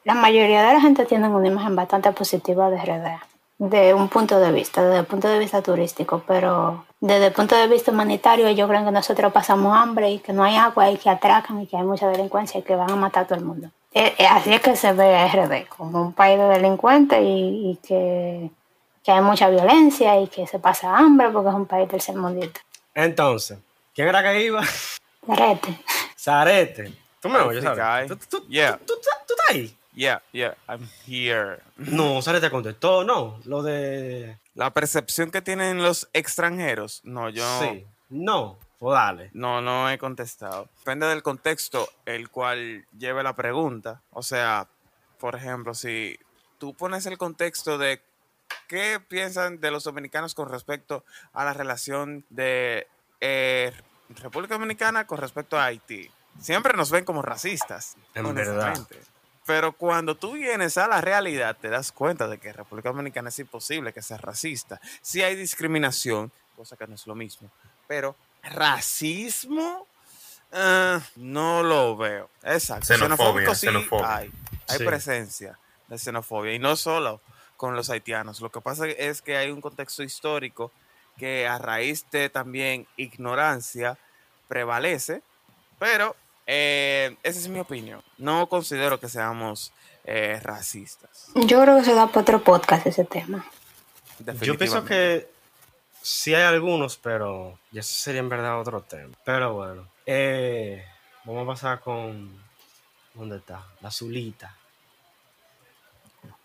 la mayoría de la gente tiene una imagen bastante positiva de RD, de un punto de vista, desde el punto de vista turístico, pero desde el punto de vista humanitario ellos creen que nosotros pasamos hambre y que no hay agua y que atracan y que hay mucha delincuencia y que van a matar a todo el mundo. Eh, eh, así es que se ve a RD, como un país de delincuentes y, y que, que hay mucha violencia y que se pasa hambre porque es un país tercermundista. Entonces, ¿quién era que iba? Arete. Zarete. ¿Tú me oyes, Zarete? I- ¿Tú, tú- Yeah. tú- tú- tú estás ahí? Yeah, yeah, I'm here. No, Zarete contestó, no. Lo de... La percepción que tienen los extranjeros, no, yo Sí. No, dale. no, no he contestado. Depende del contexto el cual lleve la pregunta. O sea, por ejemplo, si tú pones el contexto de qué piensan de los dominicanos con respecto a la relación de eh, República Dominicana con respecto a Haití, siempre nos ven como racistas. En honestamente. Pero cuando tú vienes a la realidad, te das cuenta de que República Dominicana es imposible que sea racista. Sí hay discriminación, cosa que no es lo mismo. Pero racismo, eh, no lo veo. Exacto. Xenofobia, Xenofóbico sí xenofobia. hay. Hay Sí. presencia de xenofobia. Y no solo con los haitianos. Lo que pasa es que hay un contexto histórico que a raíz de también ignorancia prevalece. Pero eh, esa es mi opinión. No considero que seamos eh, racistas. Yo creo que se da para otro podcast ese tema. Yo pienso que sí hay algunos, pero ya eso sería en verdad otro tema. Pero bueno, eh, vamos a pasar con... ¿Dónde está? La Zulita.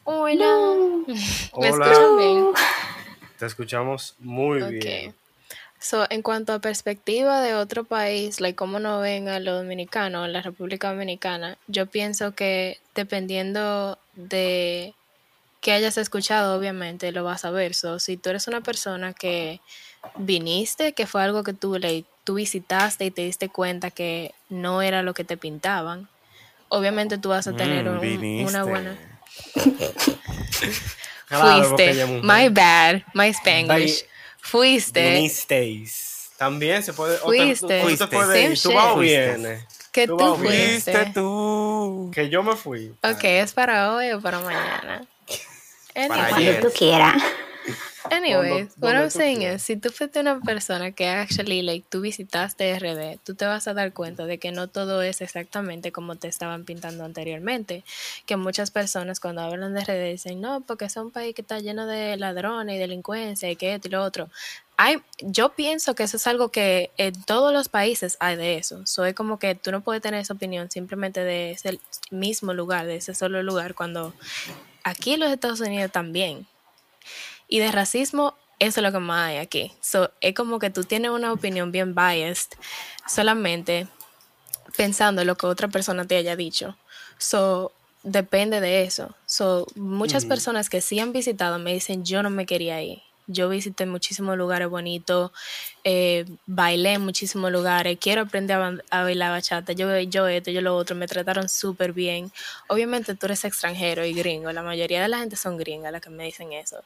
Hola. (laughs) ¿Me Hola. escuchan bien? Te escuchamos muy Ok. bien. So, en cuanto a perspectiva de otro país, like cómo no ven a los dominicanos la República Dominicana, yo pienso que dependiendo de que hayas escuchado, obviamente lo vas a ver. So, si tú eres una persona que viniste, que fue algo que tú, like, tú visitaste y te diste cuenta que no era lo que te pintaban, obviamente tú vas a tener Mm, un- una buena... (laughs) Claro, Fuiste, my bad, my Spanglish. Fuiste. Vinisteis. También se puede... o te- Fuiste. tú te puedes ir, Same Tú vas o vienes. Que Tú tú. Fuiste fuiste. tú. Que yo me fui. Ok, ¿es para hoy o para mañana? Para. Cuando tú quieras. Anyways, what I'm saying is, si tú fuiste una persona que actually, like, tú visitaste RD, tú te vas a dar cuenta de que no todo es exactamente como te estaban pintando anteriormente. Que muchas personas cuando hablan de RD dicen, no, porque es un país que está lleno de ladrones y delincuencia y que esto y lo otro. Hay, yo pienso que eso es algo que en todos los países hay de eso. So, es como que tú no puedes tener esa opinión simplemente de ese mismo lugar, de ese solo lugar, cuando aquí en los Estados Unidos también. Y de racismo, eso es lo que más hay aquí. So, es como que tú tienes una opinión bien biased solamente pensando en lo que otra persona te haya dicho. So, depende de eso. So, muchas personas que sí han visitado me dicen, yo no me quería ir. Yo visité muchísimos lugares bonitos, eh, bailé en muchísimos lugares, quiero aprender a, bailar bachata, yo, yo esto, yo lo otro, me trataron súper bien. Obviamente tú eres extranjero y gringo, la mayoría de la gente son gringas las que me dicen eso.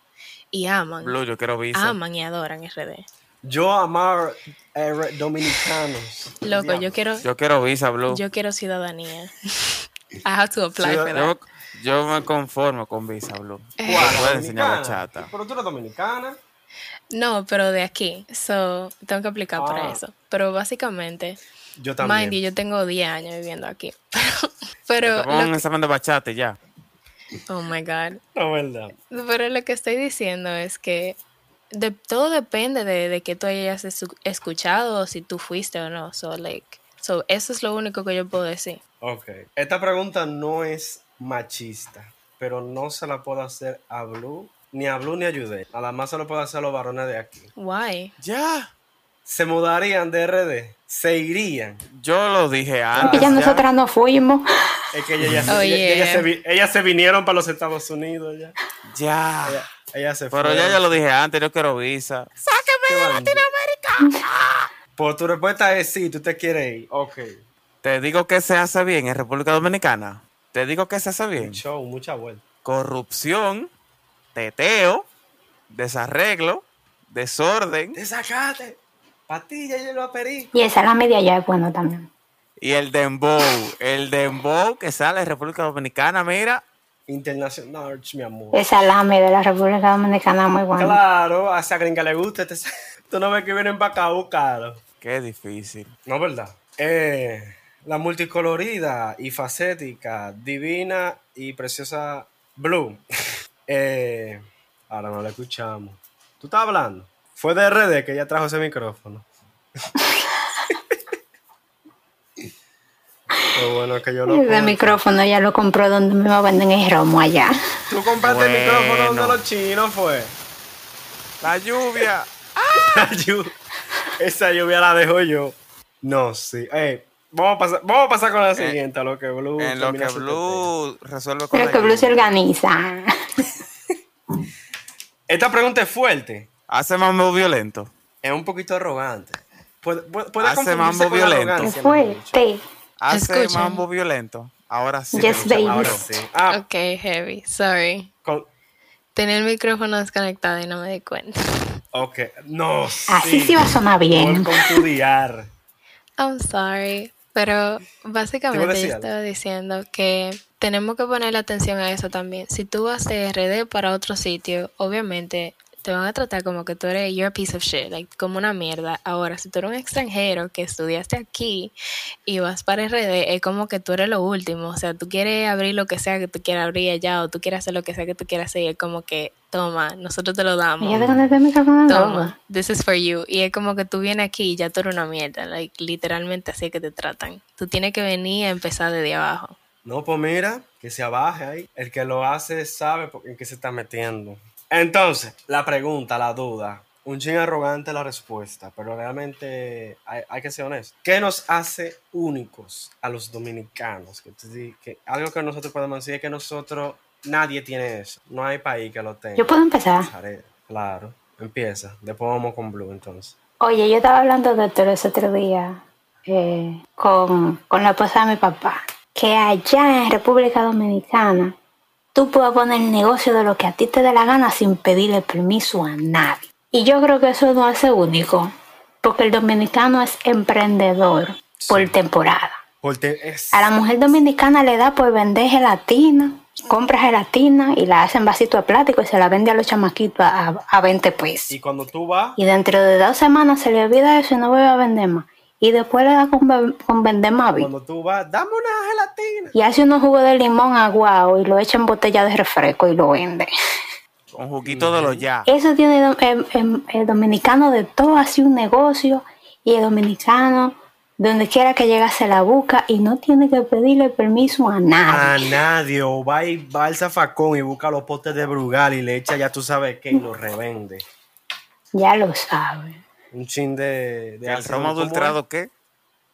Y aman, Blue, yo quiero visa. aman y adoran RD. Yo amar eh, dominicanos. Loco, yo quiero, Yo quiero visa, Blue. yo quiero ciudadanía. (laughs) I have to apply Ciudad- for that. Yo, yo me conformo con visa, Blue. Eh. Enseñar bachata. Pero tú eres dominicana. No, pero de aquí. So, tengo que aplicar Ah. para eso. Pero básicamente, Yo también. mind you, yo tengo 10 años viviendo aquí. (laughs) Pero, pero un lo examen de bachata y ya. que- oh my God. No, verdad. Pero lo que estoy diciendo es que de, todo depende de, de que tú hayas escuchado o si tú fuiste o no. So, like, so, eso es lo único que yo puedo decir. Ok. Esta pregunta no es machista, pero no se la puedo hacer a Blue, ni a Blue ni a Jude. Nada más se lo puedo hacer a los varones de aquí. Why? Ya. Se mudarían de RD, se irían. Yo lo dije antes. ya ya. nosotras no fuimos. Es que ellas ya se, Oh, ella- yeah. ellas se vi- ellas se vinieron para los Estados Unidos ya. Ya. Ella- se Pero ya yo lo dije antes, yo quiero visa. Qué Latinoamérica! Pues tu respuesta es sí, tú te quieres ir. Ok. Te digo que se hace bien en República Dominicana. Te digo que se hace bien. Show, mucha vuelta. Corrupción, teteo, desarreglo, desorden Desacate. Patilla y el perico. Y el salami de allá es bueno también. y el dembow. El dembow que sale de República Dominicana, mira. Internacional, mi amor. El salami de la República Dominicana es muy bueno. Claro, a esa gringa le gusta. este- (laughs) Tú no ves que vienen para acá a buscarlo. Qué difícil. No, ¿verdad? Eh, la multicolorida y facética, divina y preciosa Blue. (laughs) Eh, ahora no la escuchamos. ¿Tú estás hablando? Fue de RD que ella trajo ese micrófono. (laughs) Qué bueno que yo lo compro. micrófono ya lo compró donde me venden el romo allá. Tú compraste el micrófono donde los chinos fue. La lluvia. (laughs) La llu- Esa lluvia la dejo yo. No, sí. Ey, vamos, a pasar, vamos a pasar con la siguiente, a lo que Blue. en lo que Blue resuelve con Pero la que Blue se organiza. Esta pregunta es fuerte. Hace mambo violento. Es un poquito arrogante. Puede, puede, puede Hace mambo violento. ¿Qué arrogancia, fue? mejor dicho. Sí. Hace Escuchen. mambo violento. Ahora sí. Yes, baby. Ahora sí. Ah, Ok, heavy. Sorry. con- Tenía el micrófono desconectado y no me di cuenta. ok. No, sí. Así sí va a sonar bien. Con tu diar. I'm sorry. Pero ¿Te iba a básicamente yo estaba diciendo que tenemos que ponerle atención a eso también. Si tú vas de RD para otro sitio, obviamente te van a tratar como que tú eres you're a piece of shit, like, como una mierda. Ahora, si tú eres un extranjero que estudiaste aquí y vas para RD, es como que tú eres lo último. O sea, tú quieres abrir lo que sea que tú quieras abrir allá o tú quieres hacer lo que sea que tú quieras hacer y es como que, toma, nosotros te lo damos. Toma, this is for you. Y es como que tú vienes aquí y ya tú eres una mierda. Like, literalmente así es que te tratan. Tú tienes que venir a empezar desde abajo. No, pues mira, que se abaje ahí. El que lo hace sabe en qué se está metiendo. Entonces, la pregunta, la duda. Un ching arrogante la respuesta, pero realmente hay, hay que ser honesto. ¿Qué nos hace únicos a los dominicanos? Que, que algo que nosotros podemos decir es que nosotros, nadie tiene eso. No hay país que lo tenga. Yo puedo empezar. Claro, empieza. Después vamos con Blue entonces. Oye, yo estaba hablando de esto ese otro día eh, con, con la esposa de mi papá. Que allá en República Dominicana tú puedes poner el negocio de lo que a ti te dé la gana sin pedirle permiso a nadie. Y yo creo que eso no hace único. Porque el dominicano es emprendedor por temporada. Es... A la mujer dominicana le da por vender gelatina, compra gelatina y la hace en vasito de plástico y se la vende a los chamaquitos a, a 20 pesos. Y cuando tú vas, Y dentro de dos semanas se le olvida eso y no vuelve a vender más. Y después le da con, con vender más bien. cuando tú vas, dame una gelatina. Y hace unos jugos de limón aguado y lo echa en botella de refresco y lo vende. Con juguito de los ya. Eso tiene el, el- el dominicano de todo así un negocio y el dominicano donde quiera que llegue se la busca y no tiene que pedirle permiso a A nadie. nadie, o va, y, va al zafacón y busca los potes de Brugal y le echa ya tú sabes qué y lo revende. Ya lo sabe. Un chin de... de ¿El ácido, romo ¿cómo adulterado qué?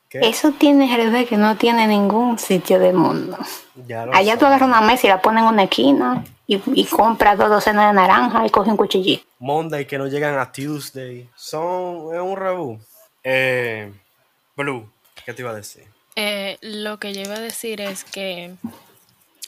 ¿Qué? Eso tiene RD que no tiene ningún sitio del mundo. Ya lo Allá tú agarras una mesa y la pones en una esquina y, y compras dos docenas de naranja y coges un cuchillito. Monday que no llegan a Tuesday. Son es un rebú. Eh, Blue, ¿qué te iba a decir? Eh, lo que yo iba a decir es que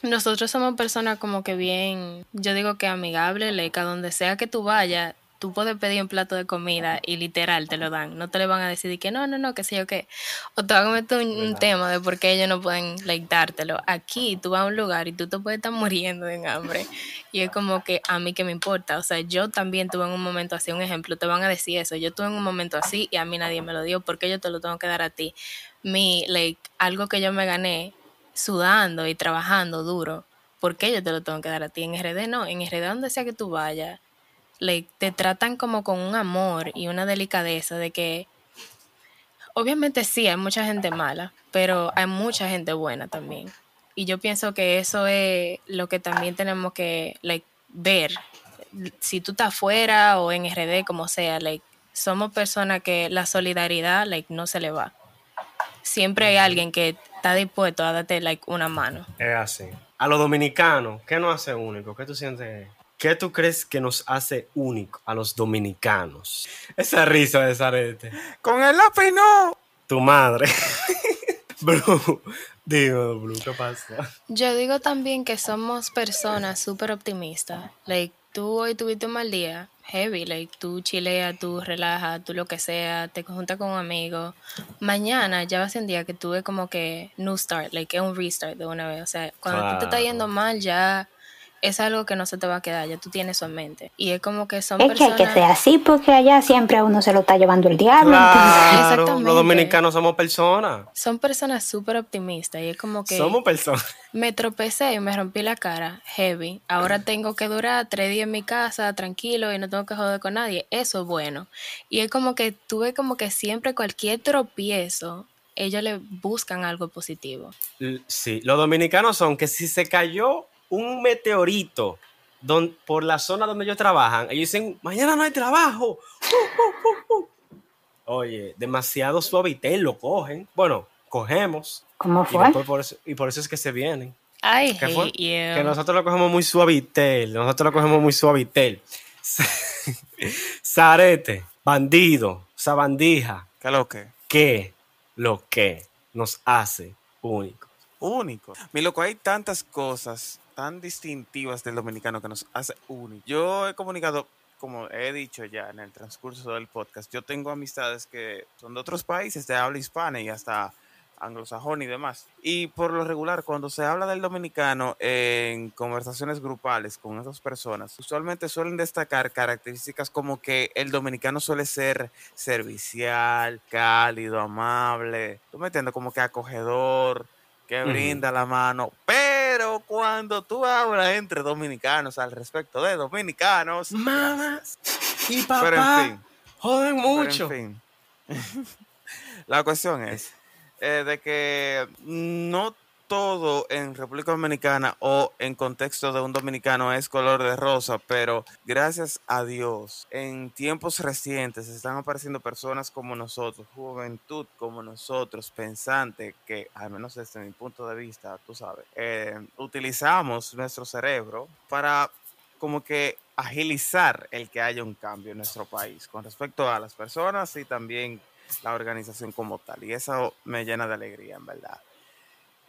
nosotros somos personas como que bien, yo digo que amigable, like, a donde sea que tú vayas, tú puedes pedir un plato de comida y literal te lo dan. No te le van a decir de que no, no, no, que sé yo qué. O te van a meter un, tema de por qué ellos no pueden like, dártelo. Aquí tú vas a un lugar y tú te puedes estar muriendo de hambre. Y es como que a mí que me importa. O sea, yo también tuve en un momento así, un ejemplo, te van a decir eso. Yo tuve en un momento así y a mí nadie me lo dio. porque yo te lo tengo que dar a ti? Mi, like, algo que yo me gané sudando y trabajando duro. ¿Por qué yo te lo tengo que dar a ti? En RD no, en RD donde sea que tú vayas, te tratan como con un amor y una delicadeza de que obviamente sí, hay mucha gente mala, pero hay mucha gente buena también. Y yo pienso que eso es lo que también tenemos que like, ver. Si tú estás afuera o en RD, como sea, like, somos personas que la solidaridad like, no se le va. Siempre hay alguien que está dispuesto a darte like, una mano. Es así. A los dominicanos, ¿qué nos hace único? ¿Qué tú sientes? ¿Qué tú crees que nos hace único a los dominicanos? Esa risa de Zarete. Con el lápiz no. Tu madre. (laughs) Blue, dime, Blue, ¿qué pasa? Yo digo también que somos personas súper optimistas. Like, tú hoy tuviste un mal día, heavy, like, tú chileas, tú relajas, tú lo que sea, te juntas con un amigo. Mañana ya va a ser un día que tuve como que new start, like, es un restart de una vez. O sea, cuando tú te estás yendo mal, ya es algo que no se te va a quedar, ya tú tienes eso en mente. Y es como que son Es que hay personas... que ser así porque allá siempre a uno se lo está llevando el diablo. Claro, Exactamente. los dominicanos somos personas. Son personas súper optimistas y es como que... Somos personas. (laughs) Me tropecé y me rompí la cara, heavy. Ahora tengo que durar tres días en mi casa, tranquilo, y no tengo que joder con nadie. Eso es bueno. Y es como que tuve como que siempre cualquier tropiezo, ellos le buscan algo positivo. L- Sí, los dominicanos son que si se cayó un meteorito don- por la zona donde ellos trabajan, ellos dicen, mañana no hay trabajo. Uh, uh, uh, uh". Oye, demasiado suavitel lo cogen. Bueno, cogemos. ¿Cómo Y, fue? después por eso, y por eso es que se vienen. You. Que nosotros lo cogemos muy suavitel. Nosotros lo cogemos muy suavitel. Zarete, bandido, sabandija, ¿Qué es lo que? ¿qué lo que nos hace únicos? Único. Mi loco, hay tantas cosas tan distintivas del dominicano que nos hace único. Yo he comunicado, como he dicho ya en el transcurso del podcast, yo tengo amistades que son de otros países de habla hispana y hasta anglosajón y demás. Y por lo regular, cuando se habla del dominicano en conversaciones grupales con esas personas, usualmente suelen destacar características como que el dominicano suele ser servicial, cálido, amable, tú me entiendes, como que acogedor, que brinda la mano. Pero cuando tú hablas entre dominicanos al respecto de dominicanos, Mamá y papá pero en fin. joden Pero, mucho. en fin. (laughs) La cuestión es eh, de que no todo en República Dominicana o en contexto de un dominicano es color de rosa, pero gracias a Dios, en tiempos recientes están apareciendo personas como nosotros, juventud como nosotros, pensante, que al menos desde mi punto de vista, tú sabes, eh, utilizamos nuestro cerebro para como que agilizar el que haya un cambio en nuestro país con respecto a las personas y también la organización como tal. Y eso me llena de alegría, en verdad.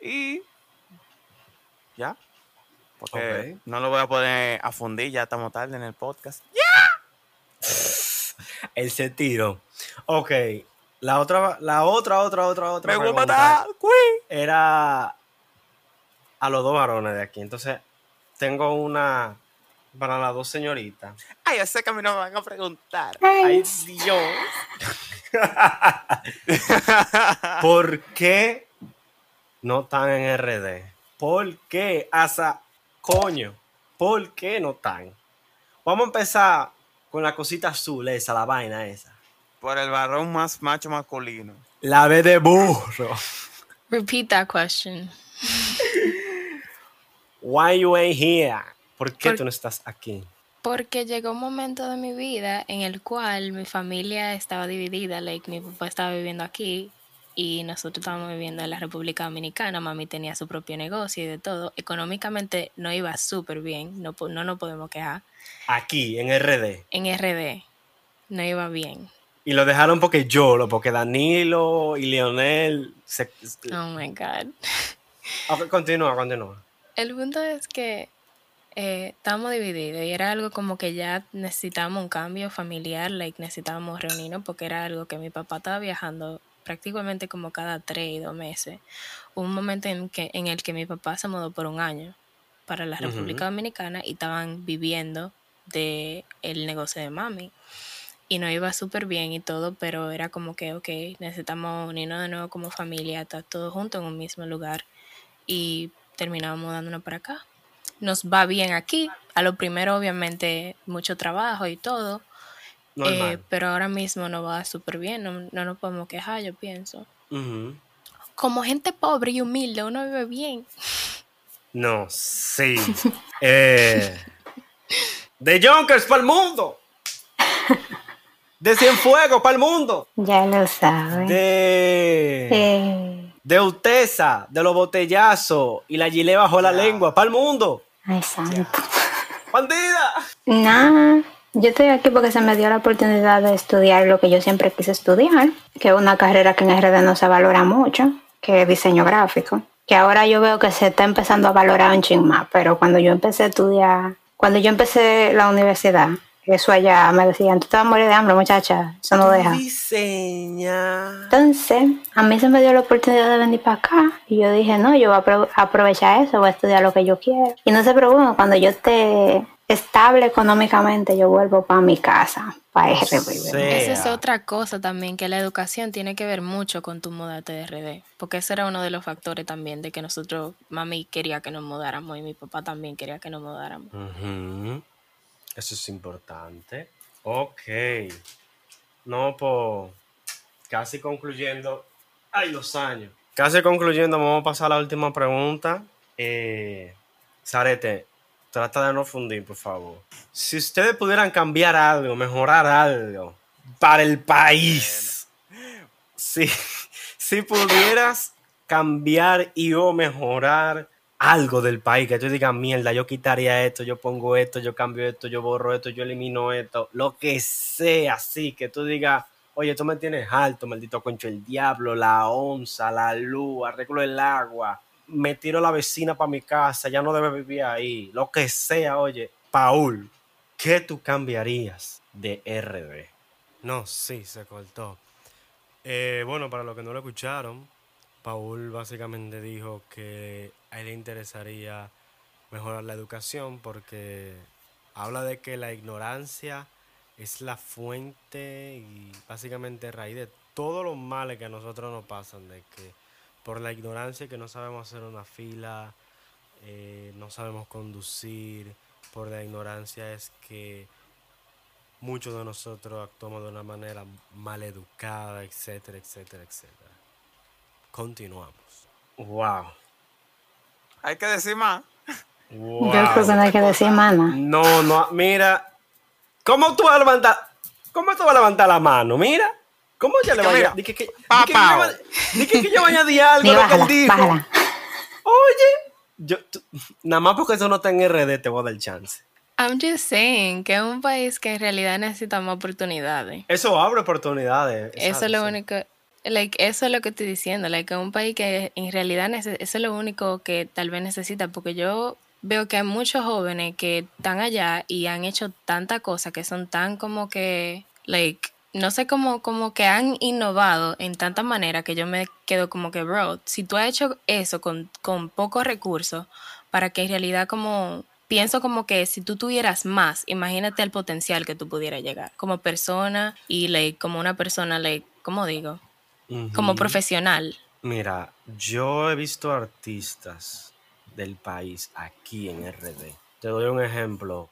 Y ya, porque Ok. no lo voy a poner a fundir, ya estamos tarde en el podcast. (laughs) El se tiro. Ok. La otra, la otra, otra, otra, otra. Me voy a pregunta. Era a los dos varones de aquí. Entonces, tengo una para las dos señoritas. Ay, yo sé que a mí no me van a preguntar. Ay, Dios. (laughs) ¿Por qué no están en RD? ¿Por qué? Hasta coño. ¿Por qué no están? Vamos a empezar con la cosita azul esa, la vaina esa. Por el varón más macho masculino. La B de burro. Repeat that question. Why you ain't here? ¿Por qué Por- tú no estás aquí? Porque llegó un momento de mi vida en el cual mi familia estaba dividida, like mi papá estaba viviendo aquí y nosotros estábamos viviendo en la República Dominicana, mami tenía su propio negocio y de todo. Económicamente no iba súper bien, no, no nos podemos quejar. Aquí, en RD. En RD no iba bien. Y lo dejaron porque yo, lo porque Danilo y Leonel se... Oh my God. (laughs) Continúa, continúa. El punto es que eh, estábamos divididos y era algo como que ya necesitábamos un cambio familiar, like necesitábamos reunirnos porque era algo que mi papá estaba viajando prácticamente como cada tres y dos meses. Hubo un momento en, que, en el que mi papá se mudó por un año para la. República Dominicana y estaban viviendo de el negocio de mami. Y nos iba súper bien y todo, pero era como que, ok, necesitamos unirnos de nuevo como familia, estar todos juntos en un mismo lugar y terminamos mudándonos para acá. Nos va bien aquí. A lo primero, obviamente, mucho trabajo y todo. Normal. eh, pero ahora mismo nos va súper bien. No, no nos podemos quejar, yo pienso. Como gente pobre y humilde, uno vive bien. No, sí. (laughs) Eh, de Junkers para el mundo. De Cienfuegos para el mundo. Ya lo sabes. De... Eh, De Utesa, de los botellazos y la gilet bajo la lengua para el mundo. ay, santo. ¡Bandida! Nada, yo estoy aquí porque se me dio la oportunidad de estudiar lo que yo siempre quise estudiar, que es una carrera que en RD no se valora mucho, que es diseño gráfico, que ahora yo veo que se está empezando a valorar un ching más, pero cuando yo empecé a estudiar, cuando yo empecé la universidad, eso allá me decían, tú te vas a morir de hambre, muchacha, eso no deja. Diseña. Entonces, a mí se me dio la oportunidad de venir para acá y yo dije, no, yo voy a apro- aprovechar eso, voy a estudiar lo que yo quiero. Y no se preocupen, cuando yo esté estable económicamente, yo vuelvo para mi casa, para RD. Esa es otra cosa también, que la educación tiene que ver mucho con tu mudarte de RD. Porque ese era uno de los factores también de que nosotros, mami quería que nos mudáramos y mi papá también quería que nos mudáramos. Eso es importante. Ok. No, pues casi concluyendo. Ay, los años. Casi concluyendo, vamos a pasar a la última pregunta. Eh, Sarete, trata de no fundir, por favor. Si ustedes pudieran cambiar algo, mejorar algo para el país, si, si pudieras cambiar y o mejorar algo del país, que tú digas, mierda, yo quitaría esto, yo pongo esto, yo cambio esto, yo borro esto, yo elimino esto, lo que sea, así, que tú digas, oye, tú me tienes alto, maldito concho, el diablo, la onza, la luz, arreglo el agua, me tiro la vecina para mi casa, ya no debe vivir ahí, lo que sea, oye, Paul, ¿qué tú cambiarías de RD? No, sí, se cortó. Eh, bueno, para los que no lo escucharon, Paul básicamente dijo que a él le interesaría mejorar la educación porque habla de que la ignorancia es la fuente y básicamente raíz de todos los males que a nosotros nos pasan, de que por la ignorancia que no sabemos hacer una fila, eh, no sabemos conducir, por la ignorancia es que muchos de nosotros actuamos de una manera mal educada, etcétera, etcétera, etcétera. Continuamos. Wow. Hay que decir más. Yo creo que no hay que decir más. No, no, mira. ¿Cómo tú vas a levantar? ¿Cómo tú vas a levantar la mano? Mira. ¿Cómo ya le vaya? mira, Di que, yo vaya- di que, que yo vaya a decir algo Ni lo que bájala, él dijo. bájala. Oye, yo, tú- nada más porque eso no está en RD te voy a dar chance. I'm just saying que es un país que en realidad necesita más oportunidades. Eso abre oportunidades. Eso es lo sí. único, like, eso es lo que estoy diciendo, like, un país que en realidad eso es lo único que tal vez necesita, porque yo veo que hay muchos jóvenes que están allá y han hecho tanta cosa que son tan como que, like, no sé cómo, como que han innovado en tanta manera que yo me quedo como que, bro, si tú has hecho eso con, con pocos recursos, para que en realidad como pienso como que si tú tuvieras más, imagínate el potencial que tú pudieras llegar como persona y like, como una persona, like, ¿cómo digo? Como profesional. Mira, yo he visto artistas del país aquí en RD. Te doy un ejemplo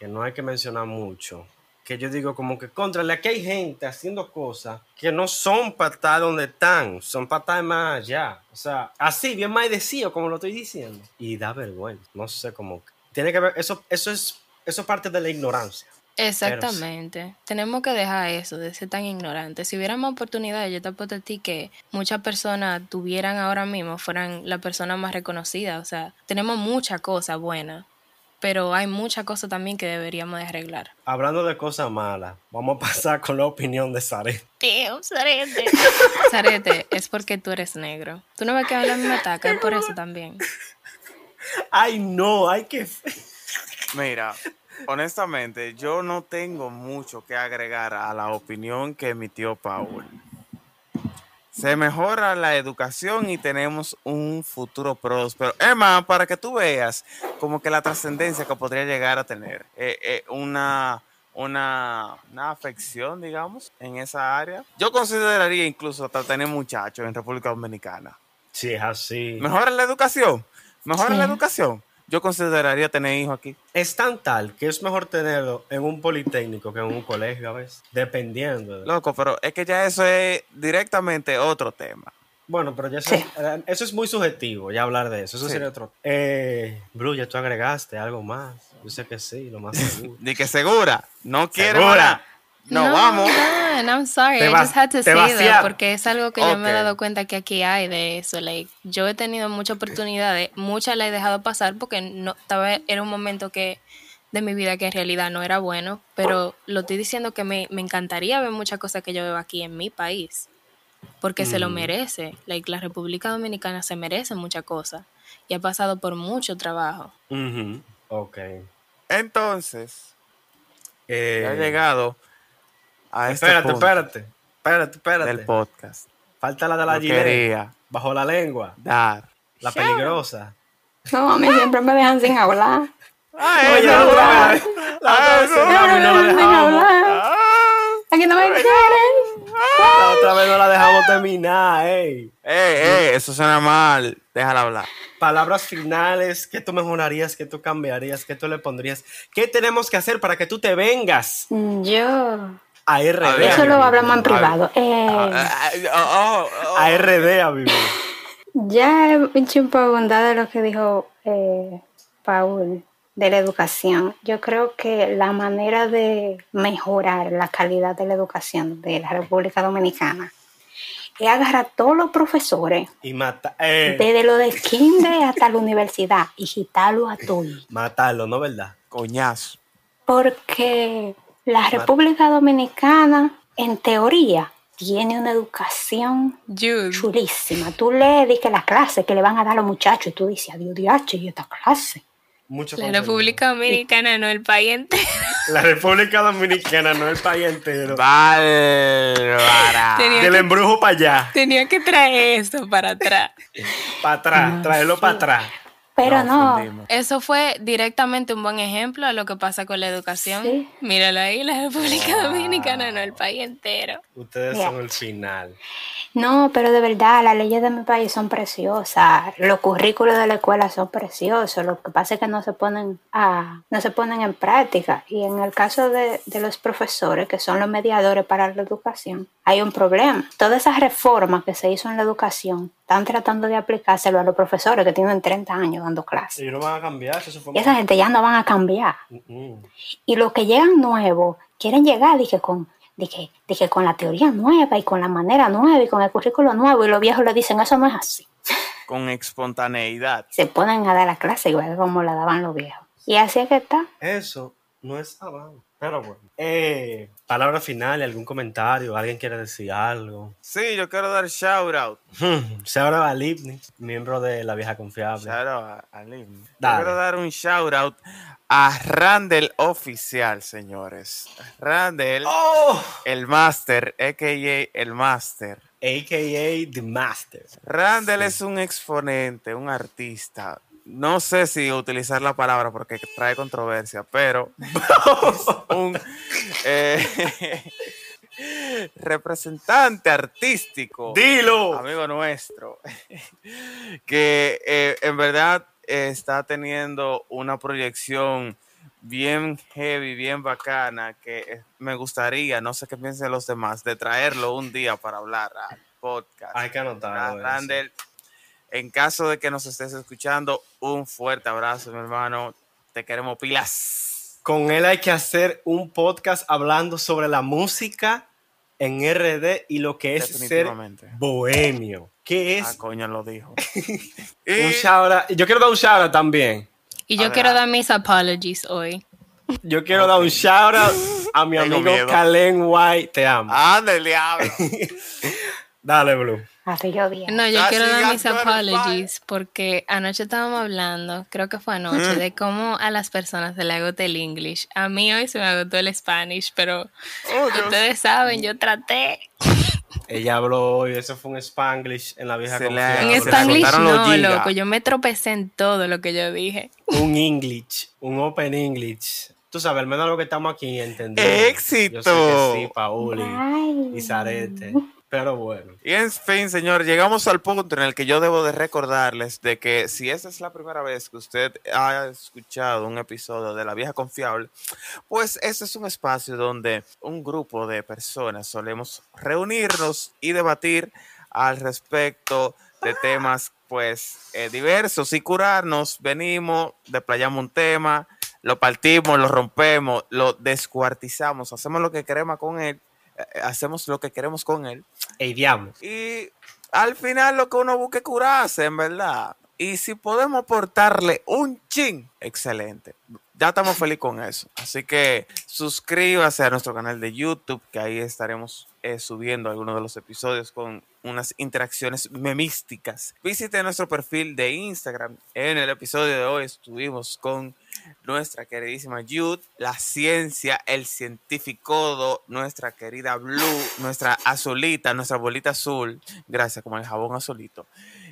que no hay que mencionar mucho. Que yo digo como que contra aquí hay gente haciendo cosas que no son para estar donde están, son para estar más allá. O sea, así, bien maidecido como lo estoy diciendo. Y da vergüenza. No sé cómo. Tiene que ver, eso, eso es, eso es parte de la ignorancia. Exactamente. Tenemos que dejar eso de ser tan ignorantes. Si hubiera más oportunidades, yo te apuesto a ti que muchas personas tuvieran ahora mismo, fueran la persona más reconocida. O sea, tenemos muchas cosas buenas, pero hay muchas cosas también que deberíamos de arreglar. Hablando de cosas malas, vamos a pasar con la opinión de Sare. Tío, Sarete. (laughs) Sarete, es porque tú eres negro. Tú no ves que habla me ataca, es por eso también. Ay, no, hay que... Mira, honestamente, yo no tengo mucho que agregar a la opinión que emitió Paul. Se mejora la educación y tenemos un futuro próspero. Emma, para que tú veas como que la trascendencia que podría llegar a tener eh, eh, una, una, una afección, digamos, en esa área. Yo consideraría incluso hasta tener muchachos en República Dominicana. Sí, es así. Mejora la educación. Mejora Sí. la educación. Yo consideraría tener hijos aquí. Es tan tal que es mejor tenerlo en un politécnico que en un colegio a veces, dependiendo. de- Loco, pero es que ya eso es directamente otro tema. Bueno, pero ya eso, Sí. eh, eso es muy subjetivo, ya hablar de eso. Eso Sí. sería otro. Eh, Blue, ya tú agregaste algo más. Yo sé que sí, lo más seguro. (laughs) Ni que segura, no Segura. más No, vamos. man, I'm sorry. Te I just had to te say that porque es algo que yo me he dado cuenta que aquí hay de eso. Like, yo he tenido muchas oportunidades, muchas las he dejado pasar porque no estaba era un momento que de mi vida que en realidad no era bueno, pero lo estoy diciendo que me, me encantaría ver muchas cosas que yo veo aquí en mi país, porque se lo Mm. merece. Like, la República Dominicana se merece muchas cosas y ha pasado por mucho trabajo. Ujú, Ok. Entonces, Eh, ha llegado a este espérate, punto espérate. Espérate, espérate. del podcast. Falta la de la quería Bajo la lengua. dar. La peligrosa. No, a mí siempre me dejan sin hablar. Ay, Oye, no, la otra no. vez- la otra vez Ay, cerramos y no la Sin dejamos. hablar. Ah. Aquí no me quieren. La otra vez no la dejamos terminar, ey. Eh, eh, eso suena mal. Déjala hablar. Palabras finales, ¿qué tú mejorarías? ¿Qué tú cambiarías? ¿Qué tú le pondrías? ¿Qué tenemos que hacer para que tú te vengas Yo. A RD? A. Eso lo hablamos en privado. Eh, Ah, ah, oh, oh. A vivir. Ya he hecho un poco bondad de lo que dijo eh, Paul de la educación. Yo creo que la manera de mejorar la calidad de la educación de la República Dominicana es agarrar a todos los profesores, Y mata, eh, desde lo de kinder hasta la universidad, y quitarlo a todos. matarlo, ¿no verdad? Coñazo. Porque la República Dominicana, en teoría, tiene una educación Jude. chulísima. Tú lees di que las clases que le van a dar a los muchachos y tú dices, adiós, diache, y esta clase. Mucho La contenido. República Dominicana, no el país entero. La República Dominicana, no el país entero. Bárbara. Del que, embrujo para allá, tenía que traer eso para atrás. para atrás, traerlo para atrás. Pero no. Eso fue directamente un buen ejemplo de lo que pasa con la educación. Sí. Míralo ahí, la República Dominicana, no el país entero. Ustedes son el final. no, pero de verdad, las leyes de mi país son preciosas, los currículos de la escuela son preciosos, lo que pasa es que no se ponen a, no se ponen en práctica. Y en el caso de, de los profesores, que son los mediadores para la educación, hay un problema. Todas esas reformas que se hizo en la educación están tratando de aplicárselo a los profesores que tienen 30 años dando clases. Ellos no van a cambiar, eso fue Y esa gente ya no van a cambiar. Y los que llegan nuevos quieren llegar dije, con, dije, dije, con la teoría nueva y con la manera nueva y con el currículo nuevo. Y los viejos le dicen, eso no es así. (laughs) Con espontaneidad. Se ponen a dar la clase igual como la daban los viejos. Y así es que está. Eso no es avance. Pero bueno. Eh, palabra final, algún comentario, alguien quiere decir algo. Sí, yo quiero dar shout out. Se ahora a Lipni, miembro de la vieja confiable. Shout out a, a Lin. Yo quiero dar un shout out a Randall Oficial, señores. Randall, ¡Oh! el Master, a.k.a. el Master. AKA The Master. Randall es un exponente, un artista. No sé si utilizar la palabra porque trae controversia, pero (laughs) (laughs) un eh, (laughs) representante artístico, ¡Dilo! amigo nuestro, que eh, en verdad eh, está teniendo una proyección bien heavy, bien bacana, que me gustaría, no sé qué piensen los demás, de traerlo un día para hablar al podcast. Hay que anotarlo. eso. En caso de que nos estés escuchando, un fuerte abrazo, mi hermano. Te queremos pilas. Con él hay que hacer un podcast hablando sobre la música en RD y lo que es ser bohemio. ¿Qué Ah, es? coño, lo dijo. (laughs) un Y- shout out- Yo quiero dar un shout out también. Y yo A quiero dar mis apologies hoy. Yo quiero dar un shout out a mi Tengo amigo miedo. Kalen White. Te amo. ¡Anda el diablo! (laughs) Dale, Blue. Así yo bien. No, yo That's quiero dar mis apologies porque anoche estábamos hablando, creo que fue anoche, de cómo a las personas se le agota el English. A mí hoy se me agotó el Spanish, pero Oh, ustedes saben, yo traté. Ella habló hoy, eso fue un Spanglish en la vieja Se. En Spanglish no, loco, yo me tropecé en todo lo que yo dije. Un English, un Open English. Tú sabes, al menos lo que estamos aquí entendemos. ¡Éxito! Yo sé que sí, Paul y, Ay. y Zarete. Pero bueno. Y en fin, señor, llegamos al punto en el que yo debo de recordarles de que si esa es la primera vez que usted ha escuchado un episodio de La Vieja Confiable, pues este es un espacio donde un grupo de personas solemos reunirnos y debatir al respecto de temas pues eh, diversos y curarnos. Venimos, desplayamos un tema, lo partimos, lo rompemos, lo descuartizamos, hacemos lo que queremos con él, eh, hacemos lo que queremos con él Ey, y al final lo que uno busca es curarse, en verdad. Y si podemos aportarle un chin, excelente. Ya estamos felices con eso. Así que suscríbase a nuestro canal de YouTube, que ahí estaremos eh, subiendo algunos de los episodios con unas interacciones memísticas. Visite nuestro perfil de Instagram. En el episodio de hoy estuvimos con nuestra queridísima Jude, la ciencia, el científico, nuestra querida Blue, nuestra azulita, nuestra bolita azul, gracias como el jabón azulito.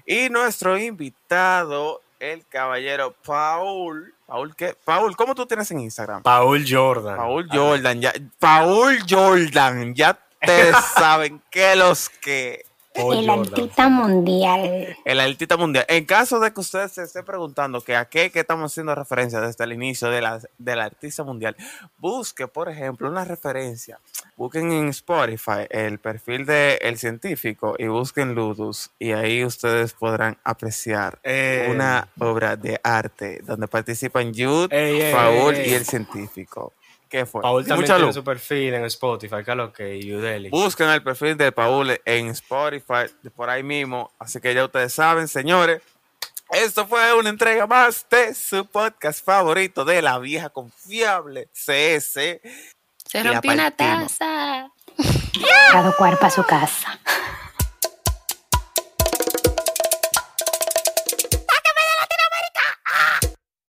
Y nuestro invitado, el caballero Paul. Paul, ¿qué? Paul, ¿cómo tú tienes en Instagram? Paul Jordan. Paul Jordan, ya, Paul Jordan, ya ustedes (laughs) saben que los que Paul el Jordan. artista mundial. el altita mundial. En caso de que usted se esté preguntando que a qué que estamos haciendo referencia desde el inicio de la, del artista mundial, busque, por ejemplo, una referencia. Busquen en Spotify el perfil de El Científico y busquen Ludus y ahí ustedes podrán apreciar Eh, una obra de arte donde participan Jude, ey, Paul ey, ey. y El Científico. ¿Qué fue? Paul también Mucha tiene luz. su perfil en Spotify, lo que Udeli. Busquen el perfil de Paul en Spotify, por ahí mismo. Así que ya ustedes saben, señores. Esto fue una entrega más de su podcast favorito de la vieja confiable CS. Se rompió una taza. Cada cuerpo a su casa.